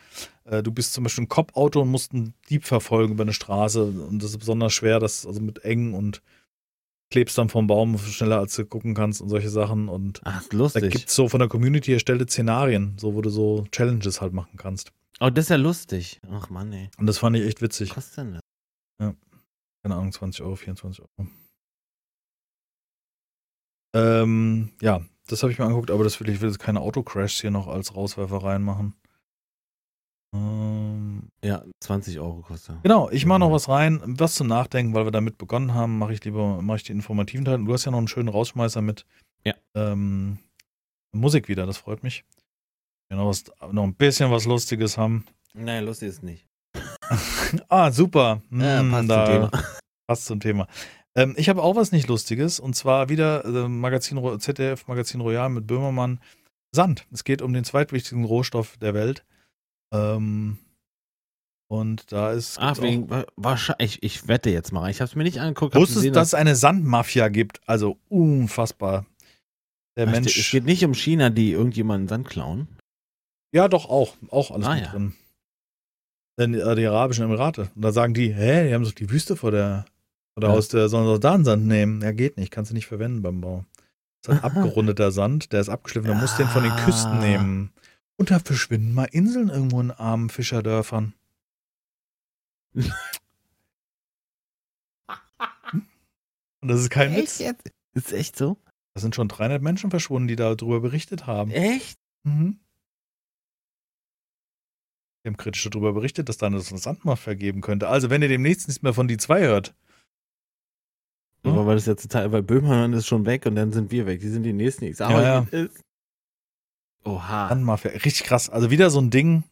äh, du bist zum Beispiel ein Cop-Auto und musst einen Dieb verfolgen über eine Straße und das ist besonders schwer, das also mit eng und klebst dann vom Baum schneller, als du gucken kannst und solche Sachen. Und Ach, lustig. da gibt es so von der Community erstellte Szenarien, so wo du so Challenges halt machen kannst. Oh, das ist ja lustig. Ach Mann, ey. Und das fand ich echt witzig. Was kostet denn das? Ja. Keine Ahnung, 20 Euro, 24 Euro. Ähm, ja, das habe ich mir angeguckt, aber das will ich will jetzt keine Autocrashs hier noch als Rauswerfer reinmachen. Ähm, ja, 20 Euro kostet. Genau, ich mache noch was rein, was zum Nachdenken, weil wir damit begonnen haben, mache ich lieber, mache ich die informativen Teil. Du hast ja noch einen schönen Rausschmeißer mit ja. ähm, Musik wieder, das freut mich. Genau, was, noch ein bisschen was Lustiges haben. Nein, lustig ist nicht. ah, super. Ja, hm, passt da, zum Thema. Passt zum Thema. Ähm, ich habe auch was nicht Lustiges und zwar wieder äh, Magazin ZDF Magazin Royal mit Böhmermann. Sand. Es geht um den zweitwichtigsten Rohstoff der Welt. Ähm, und da ist. Ach, wegen, wahrscheinlich, ich, ich wette jetzt mal. Ich habe es mir nicht angeguckt. Wusstest du, dass es eine Sandmafia gibt? Also unfassbar. Der Ach, Mensch. Es geht nicht um China, die irgendjemanden Sand klauen. Ja, doch auch. Auch alles ah, mit ja. drin. Denn, äh, die Arabischen Emirate. Und da sagen die, hä, die haben doch die Wüste vor der oder ja. aus der, sollen sie da einen Sand nehmen? Ja, geht nicht, kannst du nicht verwenden beim Bau. Das ist ein abgerundeter Sand, der ist abgeschliffen, ja. musst den von den Küsten nehmen. Und da verschwinden mal Inseln irgendwo in armen Fischerdörfern. Und das ist kein echt? Witz. Ist echt so? Da sind schon 300 Menschen verschwunden, die darüber berichtet haben. Echt? Mhm. Die haben kritisch darüber berichtet, dass da eine Sandmafia geben könnte. Also, wenn ihr demnächst nichts mehr von die zwei hört, hm? weil das jetzt total, weil Böhmermann ist schon weg und dann sind wir weg. Die sind die nächsten. Ich sag ja, ja. Ist. Oha. Dann mal richtig krass. Also wieder so ein Ding.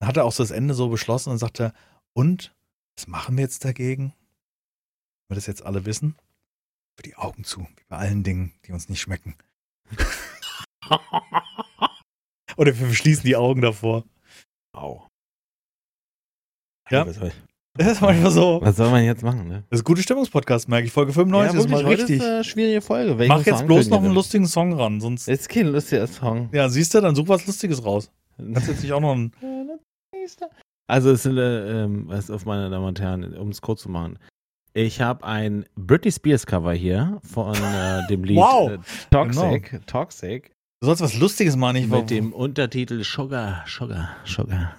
Dann hat er auch so das Ende so beschlossen und sagte, und was machen wir jetzt dagegen? Wenn wir das jetzt alle wissen? Für die Augen zu, wie bei allen Dingen, die uns nicht schmecken. Oder wir verschließen die Augen davor. Au. Ja. Das ist manchmal so. Was soll man jetzt machen, ne? Das ist ein guter Stimmungspodcast, merke ich. Folge 95 ja, ist mal richtig. Ist eine schwierige Folge. Welchen Mach jetzt bloß noch einen lustigen Song ran, sonst. Ist kein lustiger Song. Ja, siehst du, dann such was Lustiges raus. Kannst jetzt nicht auch noch einen. Also, es sind, äh, ähm, was auf meine Damen und Herren, um es kurz zu machen. Ich habe ein Britney Spears Cover hier von äh, dem Lied wow. äh, Toxic. Genau. Toxic. Du sollst was Lustiges machen, ich Mit dem Untertitel Sugar, Sugar, Sugar.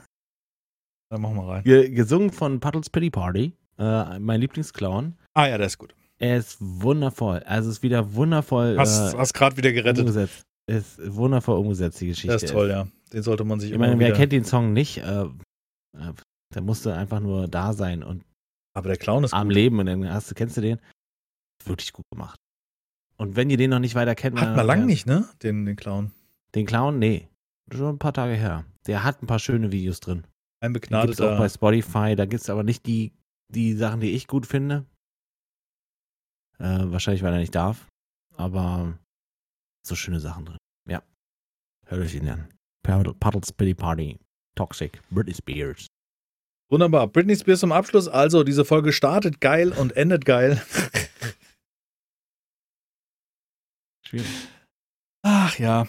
Dann machen wir rein. Ge gesungen von Puddles Pity Party, äh, mein Lieblingsclown. Ah ja, der ist gut. Er ist wundervoll. Also es ist wieder wundervoll. Hast, äh, hast gerade wieder gerettet. Umgesetzt. Ist wundervoll umgesetzt, die Geschichte. Das ist toll, ja. Den sollte man sich ich meine, wer kennt den Song nicht? Äh, äh, der musste einfach nur da sein und aber der Clown ist am gut. Leben. Und dann hast du, kennst du den? Wirklich gut gemacht. Und wenn ihr den noch nicht weiter kennt, hat man lang nicht, ne? Den, den Clown. Den Clown, nee. Schon ein paar Tage her. Der hat ein paar schöne Videos drin. Ein begnadeter. Gibt's auch bei Spotify. Da gibt es aber nicht die, die Sachen, die ich gut finde. Äh, wahrscheinlich, weil er nicht darf. Aber so schöne Sachen drin. Ja. Hört euch ihn an. Puddles Pity Party. Toxic. Britney Spears. Wunderbar. Britney Spears zum Abschluss. Also, diese Folge startet geil und endet geil. Schwierig. Ach ja.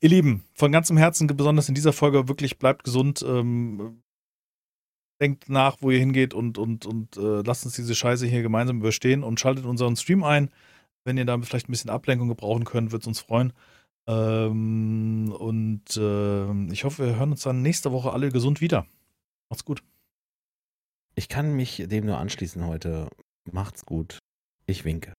Ihr Lieben, von ganzem Herzen, besonders in dieser Folge, wirklich bleibt gesund. Ähm, denkt nach, wo ihr hingeht und, und, und äh, lasst uns diese Scheiße hier gemeinsam überstehen und schaltet unseren Stream ein. Wenn ihr da vielleicht ein bisschen Ablenkung gebrauchen könnt, wird es uns freuen. Ähm, und äh, ich hoffe, wir hören uns dann nächste Woche alle gesund wieder. Macht's gut. Ich kann mich dem nur anschließen heute. Macht's gut. Ich winke.